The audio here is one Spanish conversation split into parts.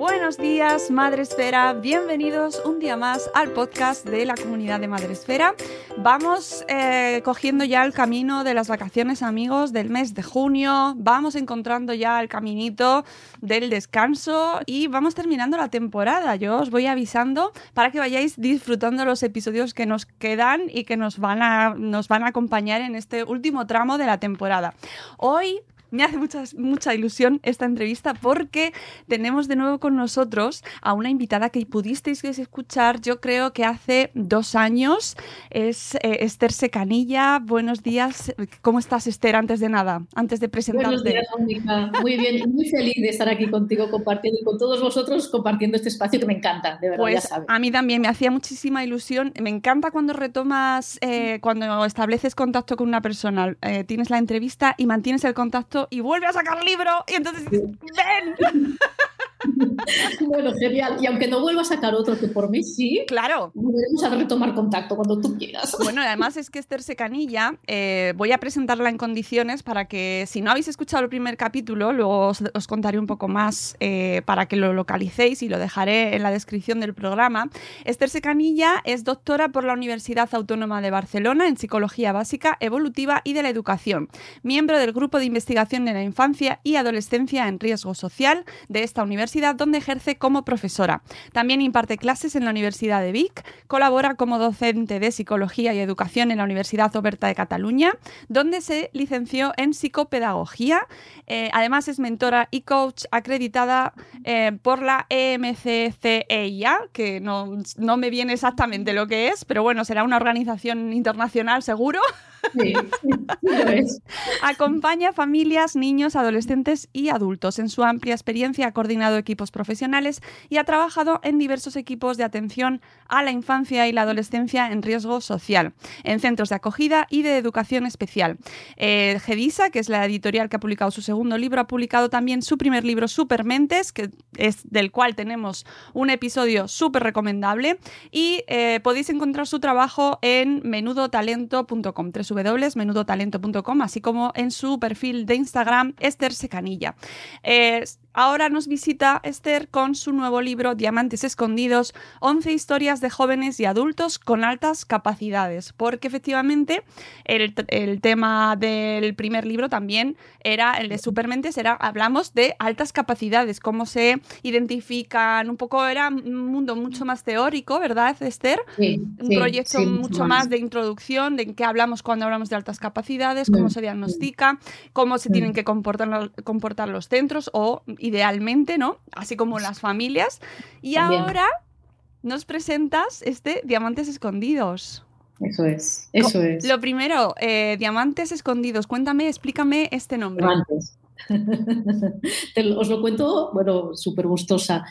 Buenos días, Madre Esfera. Bienvenidos un día más al podcast de la comunidad de Madre Esfera. Vamos eh, cogiendo ya el camino de las vacaciones, amigos, del mes de junio. Vamos encontrando ya el caminito del descanso y vamos terminando la temporada. Yo os voy avisando para que vayáis disfrutando los episodios que nos quedan y que nos van a, nos van a acompañar en este último tramo de la temporada. Hoy me hace mucha, mucha ilusión esta entrevista porque tenemos de nuevo con nosotros a una invitada que pudisteis escuchar, yo creo que hace dos años. Es eh, Esther Secanilla. Buenos días. ¿Cómo estás, Esther? Antes de nada, antes de presentarte. Buenos días, Mónica. Muy bien, muy feliz de estar aquí contigo compartiendo y con todos vosotros compartiendo este espacio que me encanta, de verdad, Pues ya sabes. a mí también me hacía muchísima ilusión. Me encanta cuando retomas, eh, cuando estableces contacto con una persona, eh, tienes la entrevista y mantienes el contacto y vuelve a sacar libro y entonces dices, ven. Bueno, genial. Y aunque no vuelva a sacar otro que por mí sí, Claro. volveremos a retomar contacto cuando tú quieras. Bueno, además es que Esther Secanilla, eh, voy a presentarla en condiciones para que, si no habéis escuchado el primer capítulo, luego os, os contaré un poco más eh, para que lo localicéis y lo dejaré en la descripción del programa. Esther Secanilla es doctora por la Universidad Autónoma de Barcelona en Psicología Básica, Evolutiva y de la Educación, miembro del Grupo de Investigación de la Infancia y Adolescencia en Riesgo Social de esta universidad, donde ejerce como profesora. También imparte clases en la Universidad de Vic, colabora como docente de Psicología y Educación en la Universidad Oberta de Cataluña, donde se licenció en psicopedagogía. Eh, además es mentora y coach acreditada eh, por la EMCCEIA, que no, no me viene exactamente lo que es, pero bueno, será una organización internacional seguro. Sí, sí, es. Acompaña a familias, niños, adolescentes y adultos. En su amplia experiencia ha coordinado equipos profesionales y ha trabajado en diversos equipos de atención a la infancia y la adolescencia en riesgo social, en centros de acogida y de educación especial. Eh, Gedisa, que es la editorial que ha publicado su segundo libro, ha publicado también su primer libro, Supermentes, que es del cual tenemos un episodio súper recomendable. Y eh, podéis encontrar su trabajo en menudotalento.com, www.menudotalento.com, así como en su perfil de Instagram, Esther Secanilla. Ahora nos visita Esther con su nuevo libro Diamantes Escondidos, 11 historias de jóvenes y adultos con altas capacidades, porque efectivamente el, el tema del primer libro también era el de Supermentes, era, hablamos de altas capacidades, cómo se identifican, un poco era un mundo mucho más teórico, ¿verdad, Esther? Sí, un sí, proyecto sí, mucho más de introducción, de en qué hablamos cuando hablamos de altas capacidades, cómo Mm, se diagnostica, cómo se Mm. tienen que comportar, comportar los centros o idealmente, ¿no? Así como las familias. Y También. ahora nos presentas este Diamantes Escondidos. Eso es, eso es. Lo primero, eh, Diamantes Escondidos. Cuéntame, explícame este nombre. Antes. Te lo- os lo cuento, bueno, súper gustosa.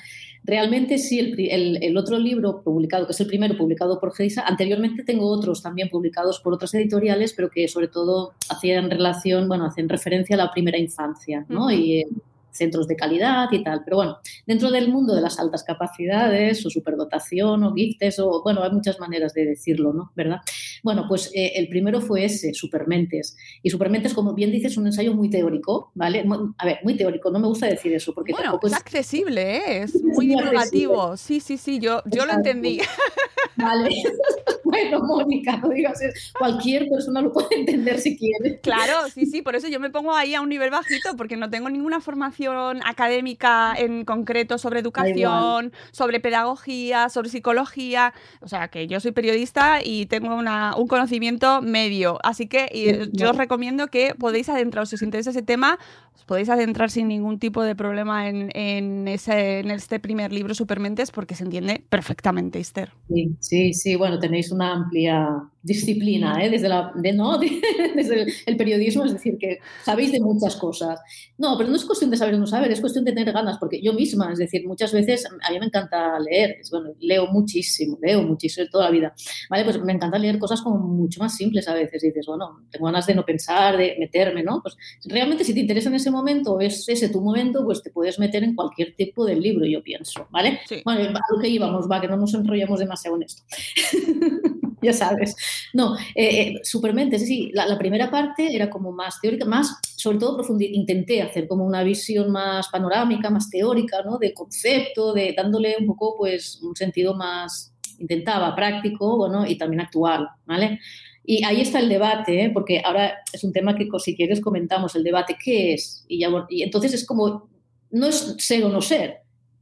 Realmente sí, el, el- el otro libro publicado, que es el primero publicado por Geisa, anteriormente tengo otros también publicados por otras editoriales, pero que sobre todo hacían relación, bueno, hacen referencia a la primera infancia, ¿no? Y, eh, centros de calidad y tal. Pero bueno, dentro del mundo de las altas capacidades o superdotación o giftes, o bueno, hay muchas maneras de decirlo, ¿no? ¿Verdad? Bueno, pues eh, el primero fue ese, Supermentes. Y Supermentes, como bien dices, es un ensayo muy teórico, ¿vale? A ver, muy teórico, no me gusta decir eso porque bueno, tampoco es... accesible, ¿eh? es muy divulgativo. Sí, sí, sí, yo, yo lo entendí. Vale. bueno, Mónica, no digas. Cualquier persona lo puede entender si quiere. Claro, sí, sí, por eso yo me pongo ahí a un nivel bajito, porque no tengo ninguna formación académica en concreto sobre educación, sobre pedagogía, sobre psicología. O sea, que yo soy periodista y tengo una, un conocimiento medio. Así que yo os recomiendo que podéis adentraros, si os interesa ese tema, os podéis adentrar sin ningún tipo de problema en, en, ese, en este primer libro, Supermentes, porque se entiende perfectamente, Esther. Sí, sí, sí. Bueno, tenéis una amplia disciplina, ¿eh? desde, la, de, ¿no? desde el, periodismo, es decir, que sabéis de muchas cosas. No, pero no es cuestión de saber o no saber, es cuestión de tener ganas, porque yo misma, es decir, muchas veces a mí me encanta leer, bueno, leo muchísimo, leo muchísimo toda la vida, ¿vale? Pues me encanta leer cosas como mucho más simples a veces, y dices, bueno, tengo ganas de no pensar, de meterme, ¿no? Pues realmente si te interesa en ese momento, es ese tu momento, pues te puedes meter en cualquier tipo de libro, yo pienso, ¿vale? Bueno, a lo que íbamos, va, que no nos enrollemos demasiado en esto. ya sabes. No, eh, eh, Supermente, sí, la, primera parte era como más teórica, más, sobre todo intenté hacer como una visión más panorámica, más teórica, ¿no? De concepto, de dándole un poco, pues, un sentido más, intentaba práctico, bueno, y también actual, ¿vale? Y ahí está el debate, ¿eh? porque ahora es un tema que si quieres comentamos, el debate, ¿qué es? Y, ya, y entonces es como, no es ser o no ser,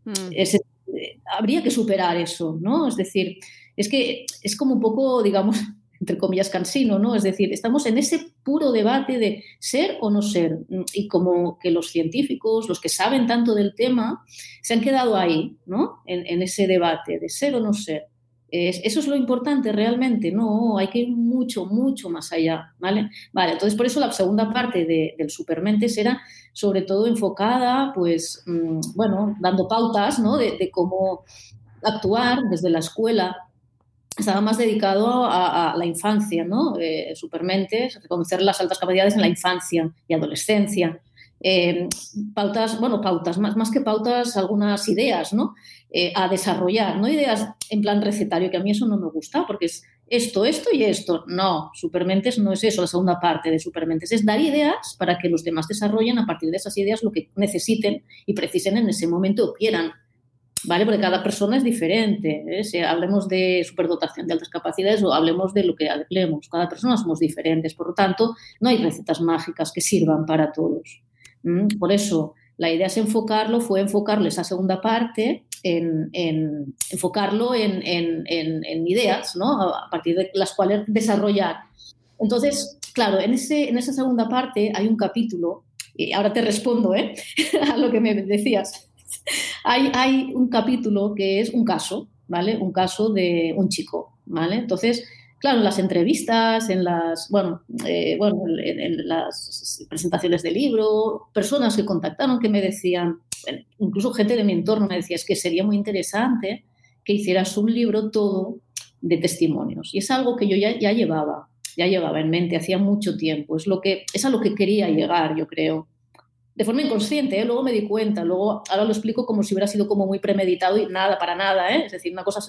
mm. habría que superar eso, ¿no? Es decir, es que es como un poco, digamos, entre comillas, cansino, ¿no? Es decir, estamos en ese puro debate de ser o no ser. Y como que los científicos, los que saben tanto del tema, se han quedado ahí, ¿no? En, ese debate de ser o no ser. eso es lo importante realmente, no, hay que ir mucho, mucho más allá, ¿vale? Vale, entonces por eso la segunda parte del Supermentes era sobre todo enfocada, pues, mm, bueno, dando pautas, ¿no? De cómo actuar desde la escuela estaba más dedicado a, la infancia, ¿no? Eh, supermentes, reconocer las altas capacidades en la infancia y adolescencia. Eh, pautas, bueno, pautas, más, más que pautas, algunas ideas, ¿no? Eh, a desarrollar, no ideas en plan recetario, que a mí eso no me gusta, porque es esto, esto y esto. No, Supermentes no es eso, la segunda parte de Supermentes es dar ideas para que los demás desarrollen a partir de esas ideas lo que necesiten y precisen en ese momento o quieran. ¿Vale? Porque cada persona es diferente. ¿eh? Si hablemos de superdotación de altas capacidades o hablemos de lo que hablemos, cada persona somos diferentes. Por lo tanto, no hay recetas mágicas que sirvan para todos. Por eso, la idea es enfocarlo, fue enfocarlo esa segunda parte en, enfocarlo en, en, ideas, ¿no? A partir de las cuales desarrollar. Entonces, claro, en, ese, en esa segunda parte hay un capítulo, y ahora te respondo ¿eh? a lo que me decías hay, un capítulo que es un caso, ¿vale? Un caso de un chico, ¿vale? Entonces, claro, en las entrevistas, en las, bueno, eh, bueno, en, las presentaciones de libro, personas que contactaron que me decían, incluso gente de mi entorno me decía, es que sería muy interesante que hicieras un libro todo de testimonios. Y es algo que yo ya, ya llevaba, ya llevaba en mente hacía mucho tiempo. Es, lo que, es a lo que quería llegar, yo creo de forma inconsciente, ¿eh? luego me di cuenta, luego ahora lo explico como si hubiera sido como muy premeditado y nada, para nada, ¿eh? es decir, una cosa,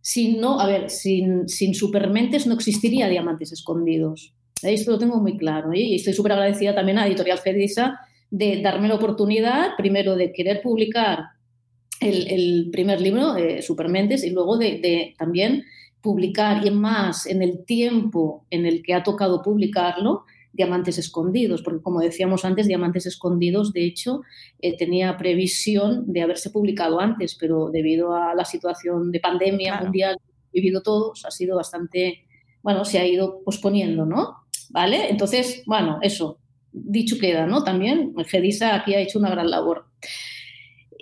sin no, a ver, sin, sin supermentes no existiría diamantes escondidos, esto lo tengo muy claro ¿eh? y estoy súper agradecida también a Editorial Fedisa de darme la oportunidad, primero de querer publicar el, primer libro, Supermentes, y luego de, de también publicar y más en el tiempo en el que ha tocado publicarlo, Diamantes Escondidos, porque como decíamos antes, Diamantes Escondidos, de hecho, eh, tenía previsión de haberse publicado antes, pero debido a la situación de pandemia mundial vivido todos, ha sido bastante, bueno, se ha ido posponiendo, ¿no? ¿Vale? Entonces, bueno, eso, dicho queda, ¿no? También Gedisa aquí ha hecho una gran labor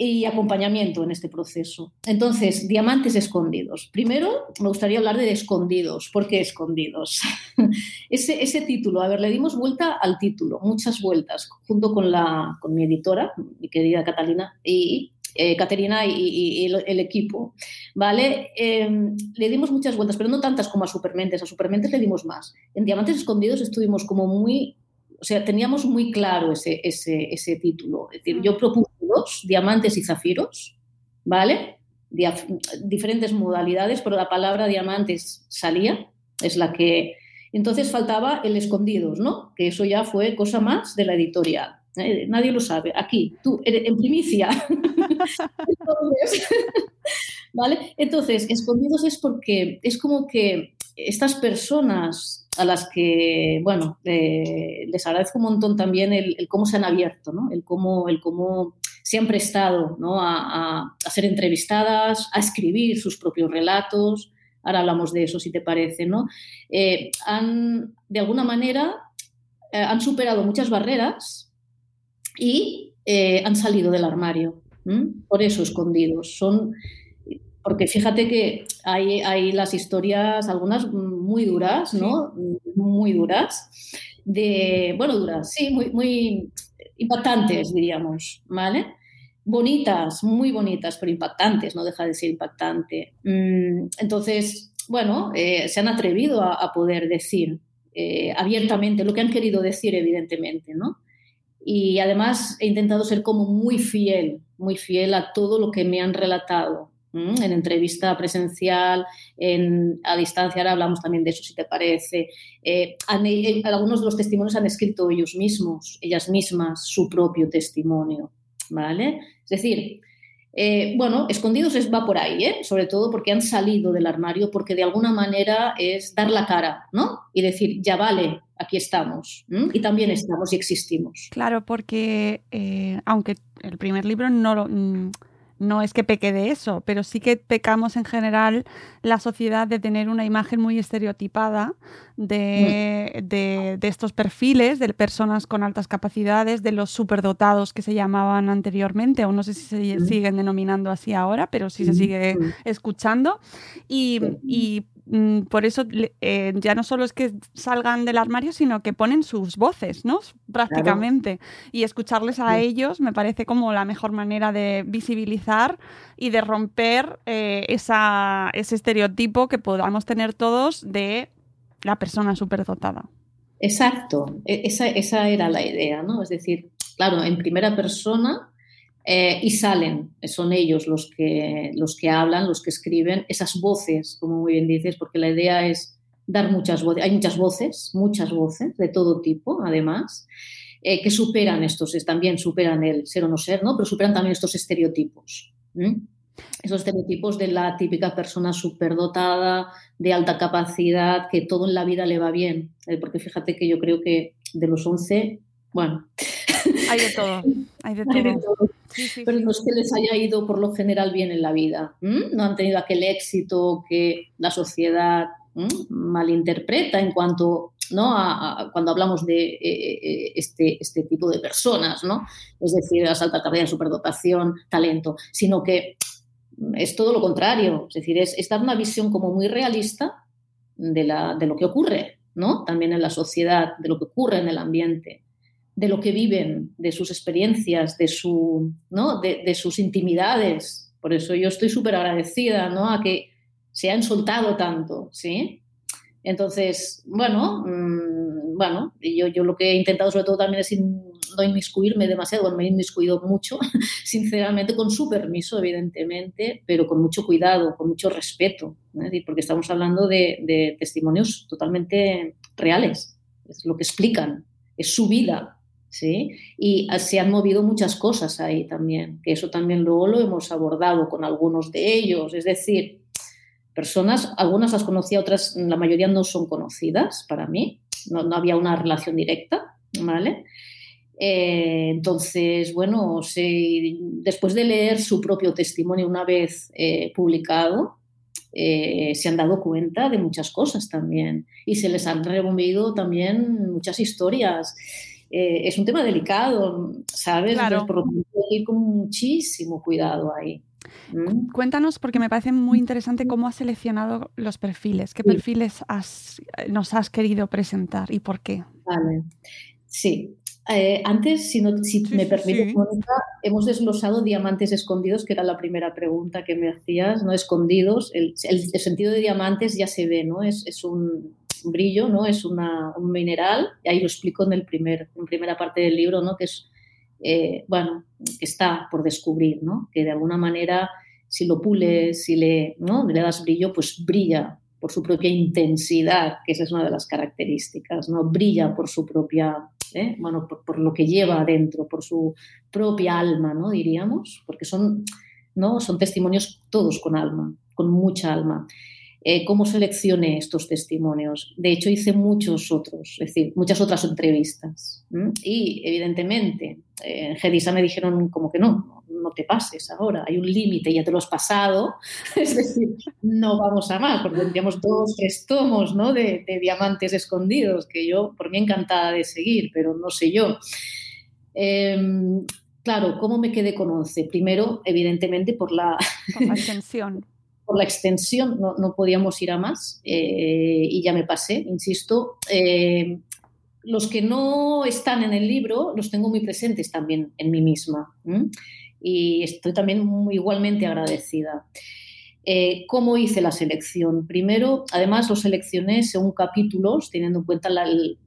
y acompañamiento en este proceso. Entonces, diamantes escondidos. Primero, me gustaría hablar de escondidos. ¿Por qué escondidos? ese, ese título, a ver, le dimos vuelta al título, muchas vueltas, junto con, la, con mi editora, mi querida Catalina, y eh, Caterina y, el, equipo, ¿vale? Em, le dimos muchas vueltas, pero no tantas como a Supermentes. A Supermentes le dimos más. En Diamantes Escondidos estuvimos como muy o sea, teníamos muy claro ese, ese, ese título. Es decir, yo propuse dos, diamantes y zafiros, ¿vale? diferentes modalidades, pero la palabra diamantes salía, es la que... Entonces faltaba el escondidos, ¿no? Que eso ya fue cosa más de la editorial. ¿eh? Nadie lo sabe. Aquí, tú, en primicia. Entonces, ¿vale? Entonces, escondidos es porque es como que estas personas a las que, bueno, eh, les agradezco un montón también el, cómo se han abierto, ¿no? El cómo, el cómo se han prestado ¿no? a, ser entrevistadas, a escribir sus propios relatos. Ahora hablamos de eso, si te parece, ¿no? Eh, han, de alguna manera, eh, han superado muchas barreras y han salido del armario. Por eso escondidos. Son porque fíjate que hay, hay, las historias, algunas muy duras, ¿no? Muy duras, de, bueno, duras, sí, muy, muy impactantes, diríamos, ¿vale? Bonitas, muy bonitas, pero impactantes, no deja de ser impactante. Mm, entonces, bueno, eh, se han atrevido a, poder decir eh, abiertamente lo que han querido decir, evidentemente, ¿no? Y además he intentado ser como muy fiel, muy fiel a todo lo que me han relatado, en entrevista presencial, en, a distancia, ahora hablamos también de eso, si te parece. Eh, eh, algunos de los testimonios han escrito ellos mismos, ellas mismas, su propio testimonio, ¿vale? Es decir, eh, bueno, escondidos es, va por ahí, sobre todo porque han salido del armario, porque de alguna manera es dar la cara, ¿no? Y decir, ya vale, aquí estamos, y también estamos y existimos. Claro, porque aunque el primer libro no lo mm, no es que peque de eso, pero sí que pecamos en general la sociedad de tener una imagen muy estereotipada de, de, estos perfiles de personas con altas capacidades, de los superdotados que se llamaban anteriormente, o no sé si se siguen denominando así ahora, pero sí se sigue escuchando. Y, y Mm, por eso eh, ya no solo es que salgan del armario, sino que ponen sus voces, ¿no? Prácticamente. Y escucharles a ellos me parece como la mejor manera de visibilizar y de romper eh, esa, ese estereotipo que podamos tener todos de la persona superdotada. Exacto, e, esa, esa era la idea, ¿no? Es decir, claro, en primera persona eh, y salen, son ellos los que, los que hablan, los que escriben, esas voces, como muy bien dices, porque la idea es dar muchas voces, hay muchas voces, muchas voces de todo tipo, además, eh, que superan estos, también superan el ser o no ser, ¿no? pero superan también estos estereotipos. Esos estereotipos de la típica persona superdotada, de alta capacidad, que todo en la vida le va bien. Eh, porque fíjate que yo creo que de los 11, bueno. Hay de todo, hay de todo pero no es que les haya ido por lo general bien en la vida. No han tenido aquel éxito que la sociedad malinterpreta en cuanto ¿no? A, cuando hablamos de eh, eh, este, este, tipo de personas, ¿no? es decir, la alta carrera, superdotación, talento, sino que es todo lo contrario, es decir, es, dar una visión como muy realista de, la, de lo que ocurre, ¿no? también en la sociedad, de lo que ocurre en el ambiente de lo que viven, de sus experiencias, de, su, ¿no? de, sus intimidades. Por eso yo estoy súper agradecida ¿no? a que se han soltado tanto, ¿sí? Entonces, bueno, mm, bueno, yo, yo lo que he intentado sobre todo también es no inmiscuirme demasiado, me he inmiscuido mucho, sinceramente, con su permiso, evidentemente, pero con mucho cuidado, con mucho respeto, porque estamos hablando de, de testimonios totalmente reales, es lo que explican, es su vida, ¿sí? Y se han movido muchas cosas ahí también, que eso también luego lo hemos abordado con algunos de ellos, es decir, personas, algunas las conocía, otras, la mayoría no son conocidas para mí, no, había una relación directa, ¿vale? Eh, entonces, bueno, después de leer su propio testimonio una vez eh, publicado, eh, se han dado cuenta de muchas cosas también y se les han removido también muchas historias. Eh, es un tema delicado, ¿sabes? Claro. por ir con muchísimo cuidado ahí. ¿Mm? Cuéntanos, porque me parece muy interesante cómo has seleccionado los perfiles. ¿Qué perfiles nos has querido presentar y por qué? Vale. Sí. Eh, antes, si, me permites, Mónica, hemos desglosado diamantes escondidos, que era la primera pregunta que me hacías, ¿no? Escondidos. El, sentido de diamantes ya se ve, ¿no? Es, es un brillo, ¿no? Es una, un mineral, y ahí lo explico en, el primer, en primera parte del libro, ¿no? Que es, eh, bueno, que está por descubrir, ¿no? Que de alguna manera, si lo pules, si le, ¿no? le das brillo, pues brilla por su propia intensidad, que esa es una de las características, ¿no? Brilla por su propia, ¿eh? bueno, por, lo que lleva adentro, por su propia alma, ¿no? Diríamos, porque son, ¿no? Son testimonios todos con alma, con mucha alma. Eh, ¿Cómo seleccioné estos testimonios? De hecho, hice muchos otros, es decir, muchas otras entrevistas. Y, evidentemente, en Gedisa me dijeron como que no, no te pases ahora, hay un límite, ya te lo has pasado, es decir, no vamos a más, porque tendríamos dos, tres tomos ¿no? de, diamantes escondidos, que yo por mí encantada de seguir, pero no sé yo. Em, claro, ¿cómo me quedé con 11? Primero, evidentemente, por la... extensión. Por la extensión, no, podíamos ir a más eh, y ya me pasé, insisto. Eh, los que no están en el libro los tengo muy presentes también en mí misma y estoy también muy, igualmente agradecida. Eh, ¿Cómo hice la selección? Primero, además, lo seleccioné según capítulos, teniendo en cuenta el,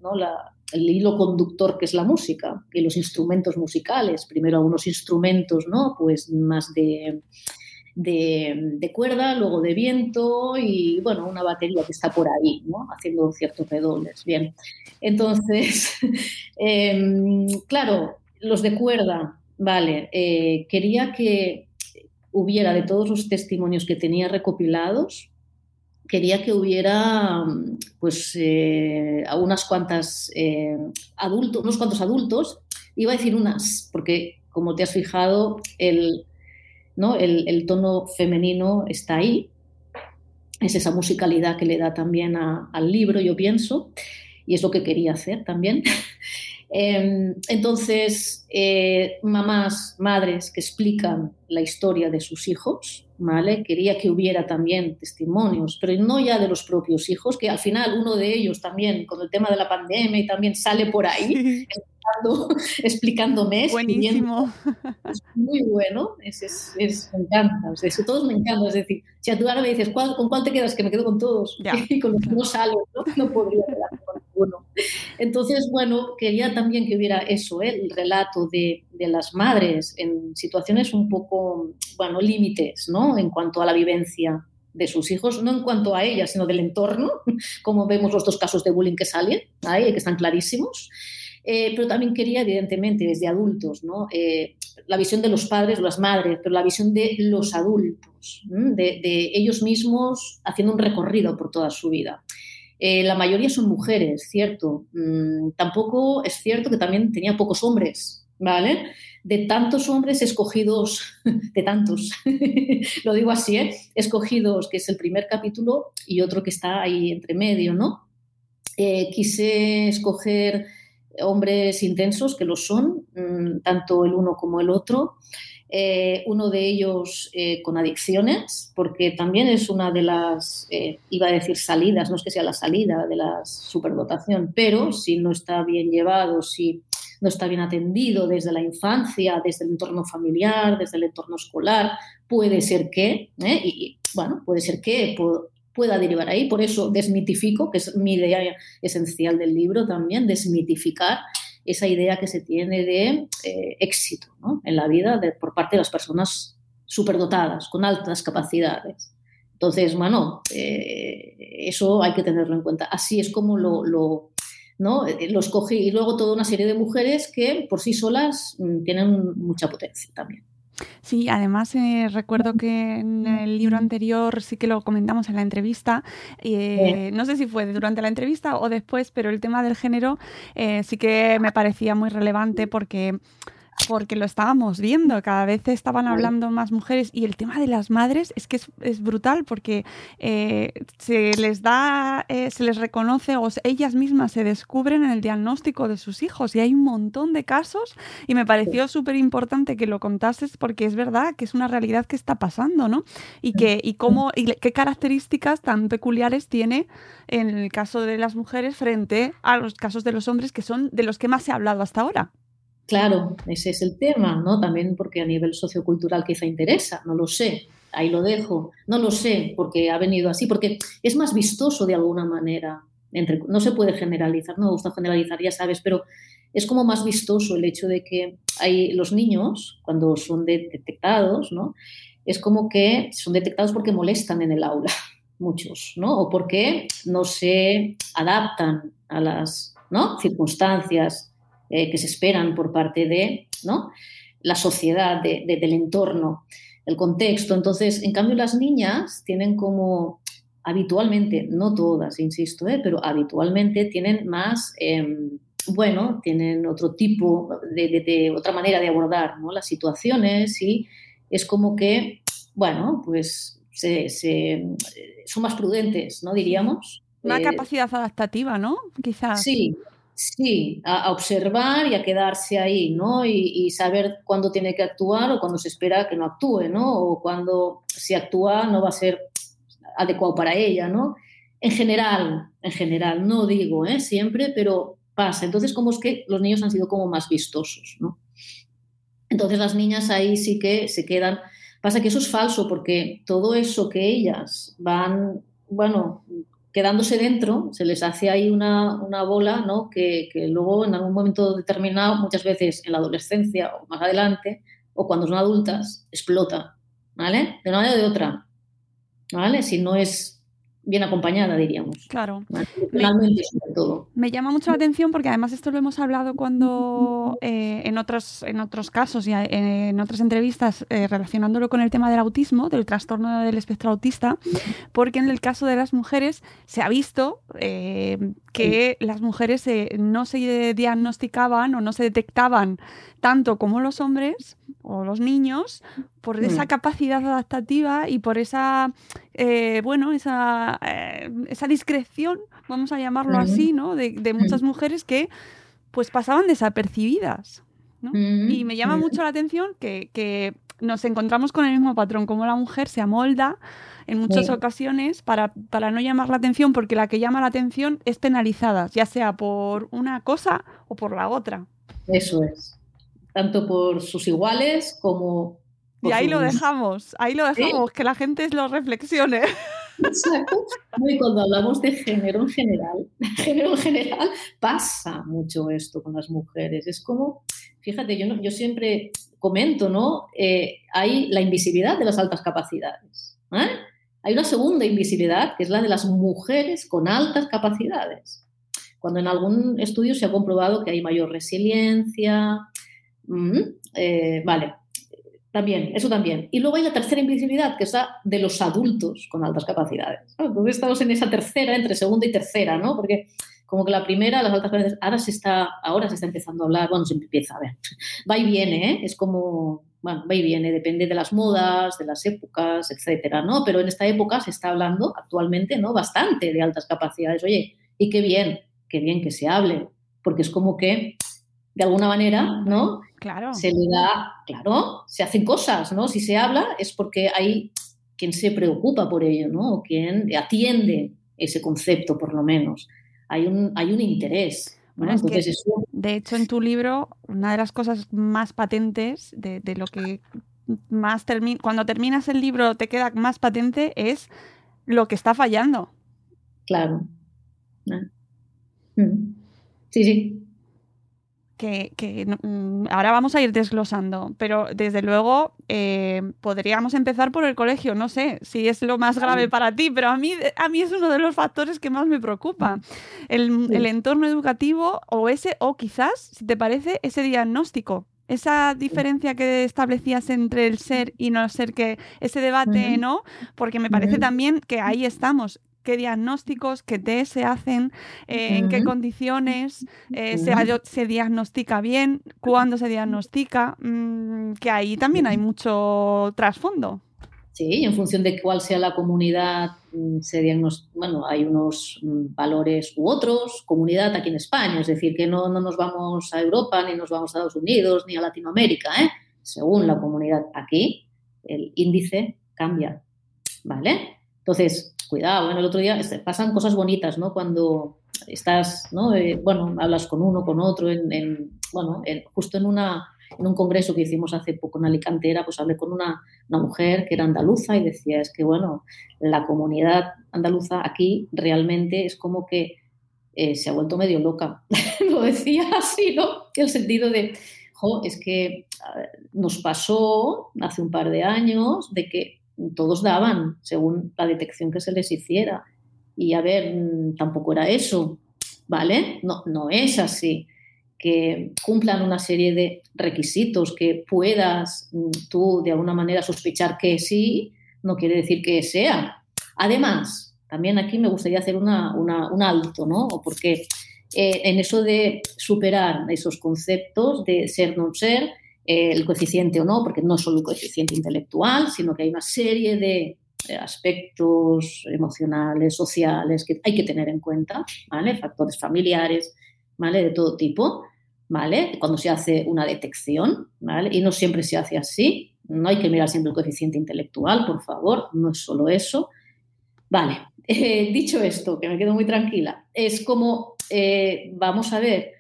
hilo conductor que es la música y los instrumentos musicales. Primero algunos instrumentos, ¿no? Pues más de, de, cuerda, luego de viento y, bueno, una batería que está por ahí, ¿no? Haciendo ciertos redobles. Bien. Entonces, em, claro, los de cuerda, Vale, eh, quería que hubiera de todos los testimonios que tenía recopilados, quería que hubiera pues eh, unas cuantas eh, adultos, unos cuantos adultos, iba a decir unas, porque como te has fijado, el, ¿no? el, tono femenino está ahí, es esa musicalidad que le da también al libro, yo pienso, y es lo que quería hacer también. Em, entonces, eh, mamás, madres que explican la historia de sus hijos, ¿vale? Quería que hubiera también testimonios, pero no ya de los propios hijos, que al final uno de ellos también, con el tema de la pandemia, también sale por ahí, explicándome. Buenísimo. Es muy bueno, es, es, me encanta, o todos me encantan, es decir, si a tú ahora me dices, ¿con cuál te quedas? Que me quedo con todos, y con los que no salgo, ¿no? no podría quedarme con entonces, bueno, quería también que hubiera eso, ¿eh? el relato de, las madres en situaciones un poco, bueno, límites, ¿no? En cuanto a la vivencia de sus hijos, no en cuanto a ellas, sino del entorno, como vemos los dos casos de bullying que salen ahí, que están clarísimos. Eh, pero también quería, evidentemente, desde adultos, ¿no? Eh, la visión de los padres las madres, pero la visión de los adultos, de, de, ellos mismos haciendo un recorrido por toda su vida. Eh, la mayoría son mujeres, cierto. Mm, tampoco es cierto que también tenía pocos hombres, ¿vale? De tantos hombres escogidos, de tantos, lo digo así, ¿eh? Escogidos, que es el primer capítulo, y otro que está ahí entre medio, ¿no? Eh, quise escoger hombres intensos, que lo son, mm, tanto el uno como el otro. Eh, uno de ellos eh, con adicciones, porque también es una de las, eh, iba a decir salidas, no es que sea la salida de la superdotación, pero si no está bien llevado, si no está bien atendido desde la infancia, desde el entorno familiar, desde el entorno escolar, puede ser que, y bueno, puede ser que pueda derivar ahí. Por eso desmitifico, que es mi idea esencial del libro también, desmitificar esa idea que se tiene de eh, éxito en la vida por parte de las personas superdotadas, con altas capacidades. Entonces, bueno, eh, eso hay que tenerlo en cuenta. Así es como lo, lo, ¿no? Eh. Y luego toda una serie de mujeres que por sí solas mm, tienen mucha potencia también. Sí, además eh, recuerdo que en el libro anterior sí que lo comentamos en la entrevista. Eh, no sé si fue durante la entrevista o después, pero el tema del género eh, sí que me parecía muy relevante porque porque lo estábamos viendo, cada vez estaban hablando más mujeres y el tema de las madres es que es, brutal porque eh, se les da, eh, se les reconoce o ellas mismas se descubren en el diagnóstico de sus hijos y hay un montón de casos y me pareció súper importante que lo contases porque es verdad que es una realidad que está pasando, ¿no? Y, que, y, cómo, y qué características tan peculiares tiene en el caso de las mujeres frente a los casos de los hombres que son de los que más se ha hablado hasta ahora. Claro, ese es el tema, ¿no? También porque a nivel sociocultural quizá interesa, no lo sé, ahí lo dejo, no lo sé porque ha venido así, porque es más vistoso de alguna manera. entre, no se puede generalizar, no me gusta generalizar, ya sabes, pero es como más vistoso el hecho de que hay los niños, cuando son detectados, ¿no? es como que son detectados porque molestan en el aula, muchos, ¿no? O porque no se adaptan a las ¿no? circunstancias eh, que se esperan por parte de ¿no? la sociedad, del entorno, el contexto. Entonces, en cambio, las niñas tienen como habitualmente, no todas, insisto, ¿eh? pero habitualmente tienen más, em, bueno, tienen otro tipo de, otra manera de abordar ¿no? las situaciones y es como que, bueno, pues se, son más prudentes, ¿no? Diríamos. Una eh, capacidad adaptativa, ¿no? Quizás. Sí, sí, a, observar y a quedarse ahí, ¿no? Y, saber cuándo tiene que actuar o cuándo se espera que no actúe, ¿no? O cuando si actúa no va a ser adecuado para ella, ¿no? En general, en general, no digo ¿eh? siempre, pero pasa. Entonces, como es que los niños han sido como más vistosos, ¿no? Entonces las niñas ahí sí que se quedan. Pasa que eso es falso porque todo eso que ellas van, bueno, quedándose dentro, se les hace ahí una, bola, ¿no? Que, que, luego en algún momento determinado, muchas veces en la adolescencia o más adelante, o cuando son adultas, explota, ¿vale? De una manera o de otra. ¿vale? Si no es bien acompañada, diríamos. Claro. Finalmente, sobre todo. Me llama mucho la atención porque además esto lo hemos hablado cuando eh, en, otros, en otros casos y en otras entrevistas eh, relacionándolo con el tema del autismo, del trastorno del espectro autista, porque en el caso de las mujeres se ha visto eh, que las mujeres no se diagnosticaban o no se detectaban tanto como los hombres o los niños por esa capacidad adaptativa y por esa bueno esa, esa discreción vamos a llamarlo así, ¿no? De, muchas mujeres que pues pasaban desapercibidas. Y me llama mucho la atención que, nos encontramos con el mismo patrón, como la mujer se amolda en muchas ocasiones para, para, no llamar la atención, porque la que llama la atención es penalizada, ya sea por una cosa o por la otra. Eso es. Tanto por sus iguales como... y ahí lo dejamos, ahí lo dejamos, que la gente lo reflexione. Exacto. Y cuando hablamos de género en general, género en general, pasa mucho esto con las mujeres. Es como, fíjate, yo, yo siempre comento, ¿no? Eh, hay la invisibilidad de las altas capacidades. ¿eh? Hay una segunda invisibilidad, que es la de las mujeres con altas capacidades. Cuando en algún estudio se ha comprobado que hay mayor resiliencia, eh, vale, también, eso también. Y luego hay la tercera invisibilidad, que es la de los adultos con altas capacidades. Entonces estamos en esa tercera, entre segunda y tercera, ¿no? Porque como que la primera, las altas capacidades, ahora se está, ahora se está empezando a hablar, bueno, se empieza a ver, va y viene, ¿eh? Es como, bueno, va y viene, depende de las modas, de las épocas, etcétera, ¿no? Pero en esta época se está hablando actualmente, ¿no? Bastante de altas capacidades. Oye, y qué bien, qué bien que se hable, porque es como que, de alguna manera, ¿no? Claro. Se le da, claro, se hacen cosas, ¿no? Si se habla es porque hay quien se preocupa por ello, ¿no? O quien atiende ese concepto, por lo menos. Hay un, hay un interés. De hecho, en tu libro, una de las cosas más patentes de, lo que más termina, cuando terminas el libro te queda más patente es lo que está fallando. Claro. Ah. Mm. Sí, sí que, mm, ahora vamos a ir desglosando, pero desde luego eh, podríamos empezar por el colegio, no sé si es lo más grave para ti, pero a mí, a mí es uno de los factores que más me preocupa, el, el entorno educativo o ese, o quizás, si te parece, ese diagnóstico esa diferencia que establecías entre el ser y no ser, que ese debate, ¿no? Porque me parece también que ahí estamos qué diagnósticos, qué test se hacen, eh, en qué condiciones eh, se, diagnostica bien, cuándo se diagnostica, mm, que ahí también hay mucho trasfondo. Sí, en función de cuál sea la comunidad, mm, se bueno, hay unos mm, valores u otros, comunidad aquí en España, es decir, que no, no nos vamos a Europa, ni nos vamos a Estados Unidos, ni a Latinoamérica, ¿eh? según la comunidad aquí, el índice cambia, ¿vale? Entonces, cuidado, bueno, el otro día este, pasan cosas bonitas, ¿no? Cuando estás, ¿no? Eh, bueno, hablas con uno, con otro, en, bueno, justo en, una, en un congreso que hicimos hace poco en Alicante, era, pues hablé con una, una, mujer que era andaluza y decía, es que, bueno, la comunidad andaluza aquí realmente es como que eh, se ha vuelto medio loca. Lo decía así, ¿no? El sentido de, jo, es que nos pasó hace un par de años de que todos daban según la detección que se les hiciera. Y a ver, mm, tampoco era eso, ¿vale? No, no es así. Que cumplan una serie de requisitos, que puedas mm, tú de alguna manera sospechar que sí, no quiere decir que sea. Además, también aquí me gustaría hacer una, un alto, ¿no? Porque eh, en eso de superar esos conceptos de ser, no ser, eh, el coeficiente o no, porque no es solo el coeficiente intelectual, sino que hay una serie de aspectos emocionales, sociales que hay que tener en cuenta, ¿vale? Factores familiares, ¿vale? De todo tipo, ¿vale? Cuando se hace una detección, ¿vale? Y no siempre se hace así, no hay que mirar siempre el coeficiente intelectual, por favor, no es solo eso. Vale, eh, dicho esto, que me quedo muy tranquila, es como, eh, vamos a ver,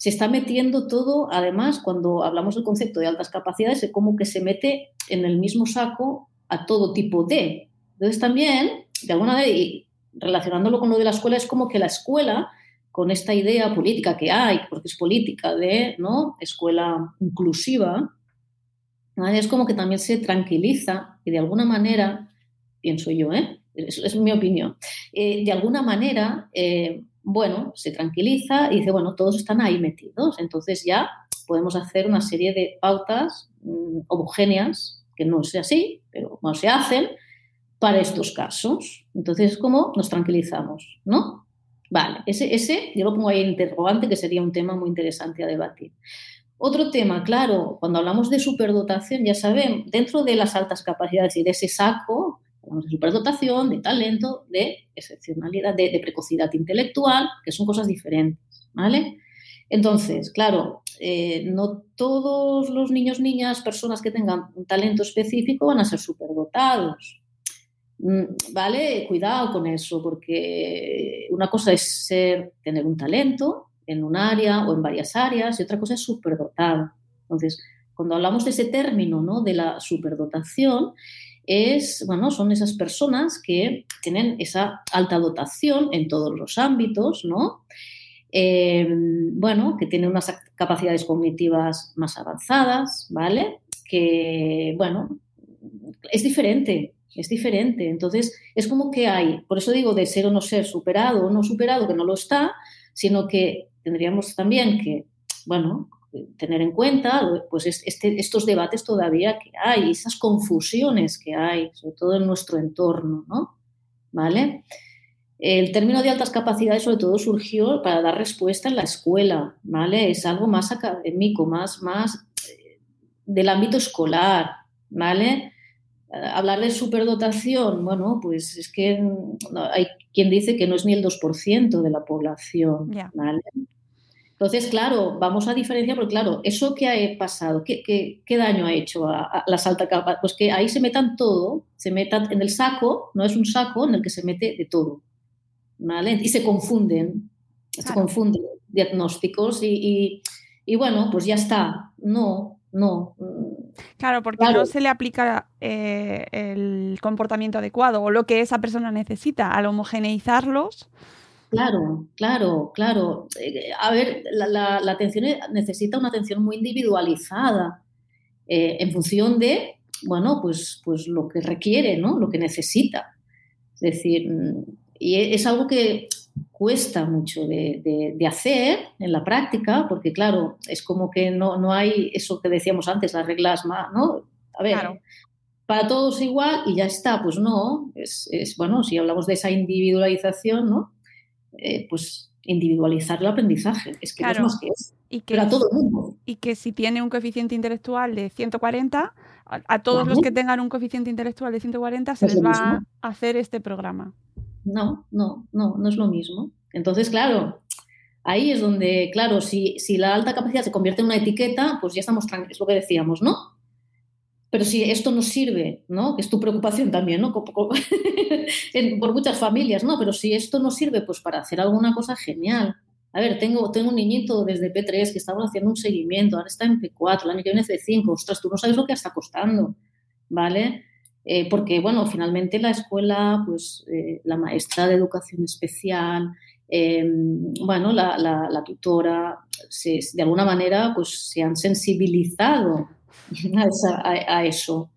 se está metiendo todo, además, cuando hablamos del concepto de altas capacidades, es como que se mete en el mismo saco a todo tipo de. Entonces también, de alguna manera, y relacionándolo con lo de la escuela, es como que la escuela, con esta idea política que hay, porque es política de ¿no? escuela inclusiva, es como que también se tranquiliza y de alguna manera, pienso yo, ¿eh? es, mi opinión, eh, de alguna manera, eh, bueno, se tranquiliza y dice, bueno, todos están ahí metidos, entonces ya podemos hacer una serie de pautas mm, homogéneas, que no sea así, pero no se hacen, para estos casos. Entonces, ¿cómo nos tranquilizamos? ¿No? Vale, ese, ese yo lo pongo ahí en interrogante, que sería un tema muy interesante a debatir. Otro tema, claro, cuando hablamos de superdotación, ya saben, dentro de las altas capacidades y de ese saco, Hablamos de superdotación, de talento, de excepcionalidad, de, precocidad intelectual, que son cosas diferentes, ¿vale? Entonces, claro, eh, no todos los niños, niñas, personas que tengan un talento específico van a ser superdotados. Mm, ¿Vale? Cuidado con eso, porque una cosa es ser, tener un talento en un área o en varias áreas y otra cosa es superdotado. Entonces, cuando hablamos de ese término, ¿no? De la superdotación, es, bueno, son esas personas que tienen esa alta dotación en todos los ámbitos, ¿no? Eh, bueno, que tienen unas capacidades cognitivas más avanzadas, ¿vale? Que, bueno, es diferente, es diferente. Entonces, es como que hay, por eso digo de ser o no ser superado o no superado, que no lo está, sino que tendríamos también que, bueno, tener en cuenta pues este, estos debates todavía que hay, esas confusiones que hay, sobre todo en nuestro entorno, ¿no? ¿Vale? El término de altas capacidades sobre todo surgió para dar respuesta en la escuela, ¿vale? Es algo más académico, más, más eh, del ámbito escolar, ¿vale? Hablar de superdotación, bueno, pues es que hay quien dice que no es ni el 2% de la población, ¿vale? Entonces, claro, vamos a diferenciar, porque claro, eso que ha pasado, ¿qué, daño ha hecho a, las altas capas? Pues que ahí se metan todo, se metan en el saco, no es un saco en el que se mete de todo, ¿vale? Y se confunden, se confunden diagnósticos y, bueno, pues ya está, no, no. Claro, porque no se le aplica eh, el comportamiento adecuado o lo que esa persona necesita. Al homogeneizarlos, Claro, claro, claro. Eh, a ver, la, atención necesita una atención muy individualizada eh, en función de, bueno, pues, pues lo que requiere, ¿no? Lo que necesita. Es decir, mm, y e, es algo que cuesta mucho de, hacer en la práctica, porque claro, es como que no, no, hay eso que decíamos antes, las reglas más, ¿no? A ver, para todos igual y ya está, pues no, es, es, bueno, si hablamos de esa individualización, ¿no? Eh, pues individualizar el aprendizaje. Es que no es más que eso. Y que, todo el mundo. Y que si tiene un coeficiente intelectual de 140, a, todos los que tengan un coeficiente intelectual de 140 se les va a hacer este programa. No, no, no, no es lo mismo. Entonces, claro, ahí es donde, claro, si, si la alta capacidad se convierte en una etiqueta, pues ya estamos tranquilos, es lo que decíamos, ¿no? Pero si esto nos sirve, ¿no? Que es tu preocupación también, ¿no? Por muchas familias, ¿no? Pero si esto nos sirve, pues para hacer alguna cosa genial. A ver, tengo, tengo un niñito desde P3 que estaba haciendo un seguimiento, ahora está en P4, el año que viene es C5, ostras, tú no sabes lo que está costando, ¿vale? Eh, porque, bueno, finalmente la escuela, pues eh, la maestra de educación especial, em, bueno, la, la, tutora, de alguna manera, pues se han sensibilizado a, eso.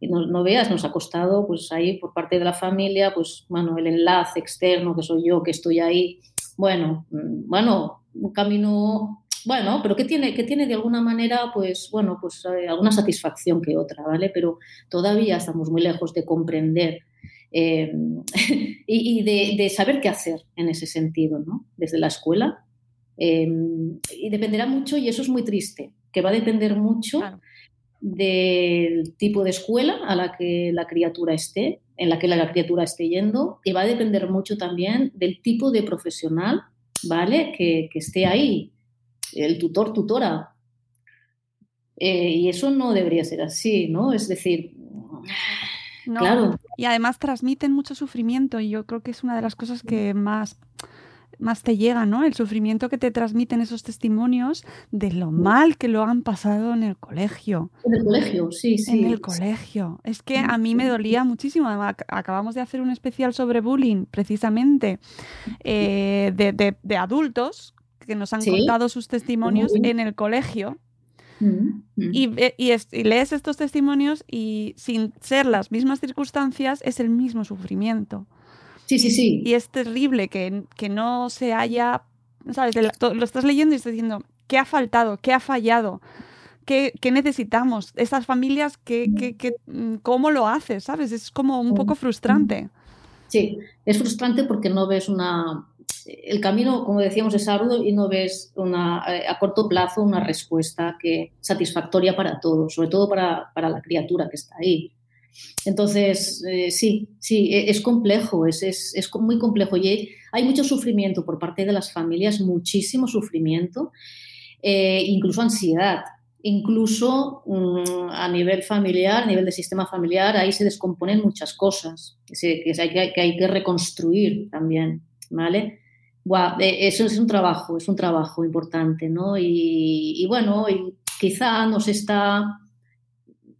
Y no, no, veas, nos ha costado, pues ahí por parte de la familia, pues bueno, el enlace externo que soy yo, que estoy ahí, bueno, mm, bueno, un camino bueno, pero que tiene, que tiene de alguna manera, pues, bueno, pues eh, alguna satisfacción que otra, ¿vale? Pero todavía estamos muy lejos de comprender eh, y, de, saber qué hacer en ese sentido, ¿no? Desde la escuela. Eh, y dependerá mucho, y eso es muy triste, que va a depender mucho del tipo de escuela a la que la criatura esté, en la que la criatura esté yendo, y va a depender mucho también del tipo de profesional, ¿vale? Que, que esté ahí el tutor, tutora. Eh, y eso no debería ser así, ¿no? Es decir, claro. Y además transmiten mucho sufrimiento y yo creo que es una de las cosas que más más te llega, ¿no? El sufrimiento que te transmiten esos testimonios de lo mal que lo han pasado en el colegio. En el colegio, sí, sí. En el colegio. Es que a mí me dolía muchísimo. Acabamos de hacer un especial sobre bullying, precisamente, eh, de, adultos que nos han contado sus testimonios en el colegio. Mm, mm. Y, lees estos testimonios y sin ser las mismas circunstancias es el mismo sufrimiento. Sí, sí, sí. Y es terrible que, no se haya, ¿sabes? Lo estás leyendo y estás diciendo, ¿qué ha faltado? ¿Qué ha fallado? ¿Qué, necesitamos? Estas familias, ¿qué, mm. ¿cómo lo haces? ¿Sabes? Es como un poco frustrante. Sí, es frustrante porque no ves una, el camino, como decíamos, es arduo y no ves una, eh, a corto plazo una respuesta que satisfactoria para todos, sobre todo para, la criatura que está ahí. Entonces, eh, sí, sí, e, es complejo, es, es, muy complejo y hay mucho sufrimiento por parte de las familias, muchísimo sufrimiento, eh, incluso ansiedad. Incluso mm, a nivel familiar, a nivel del sistema familiar, ahí se descomponen muchas cosas que, hay, que, que hay que reconstruir también, ¿vale? Eh, eso es un trabajo, es un trabajo importante, ¿no? Y, bueno, y quizá nos está,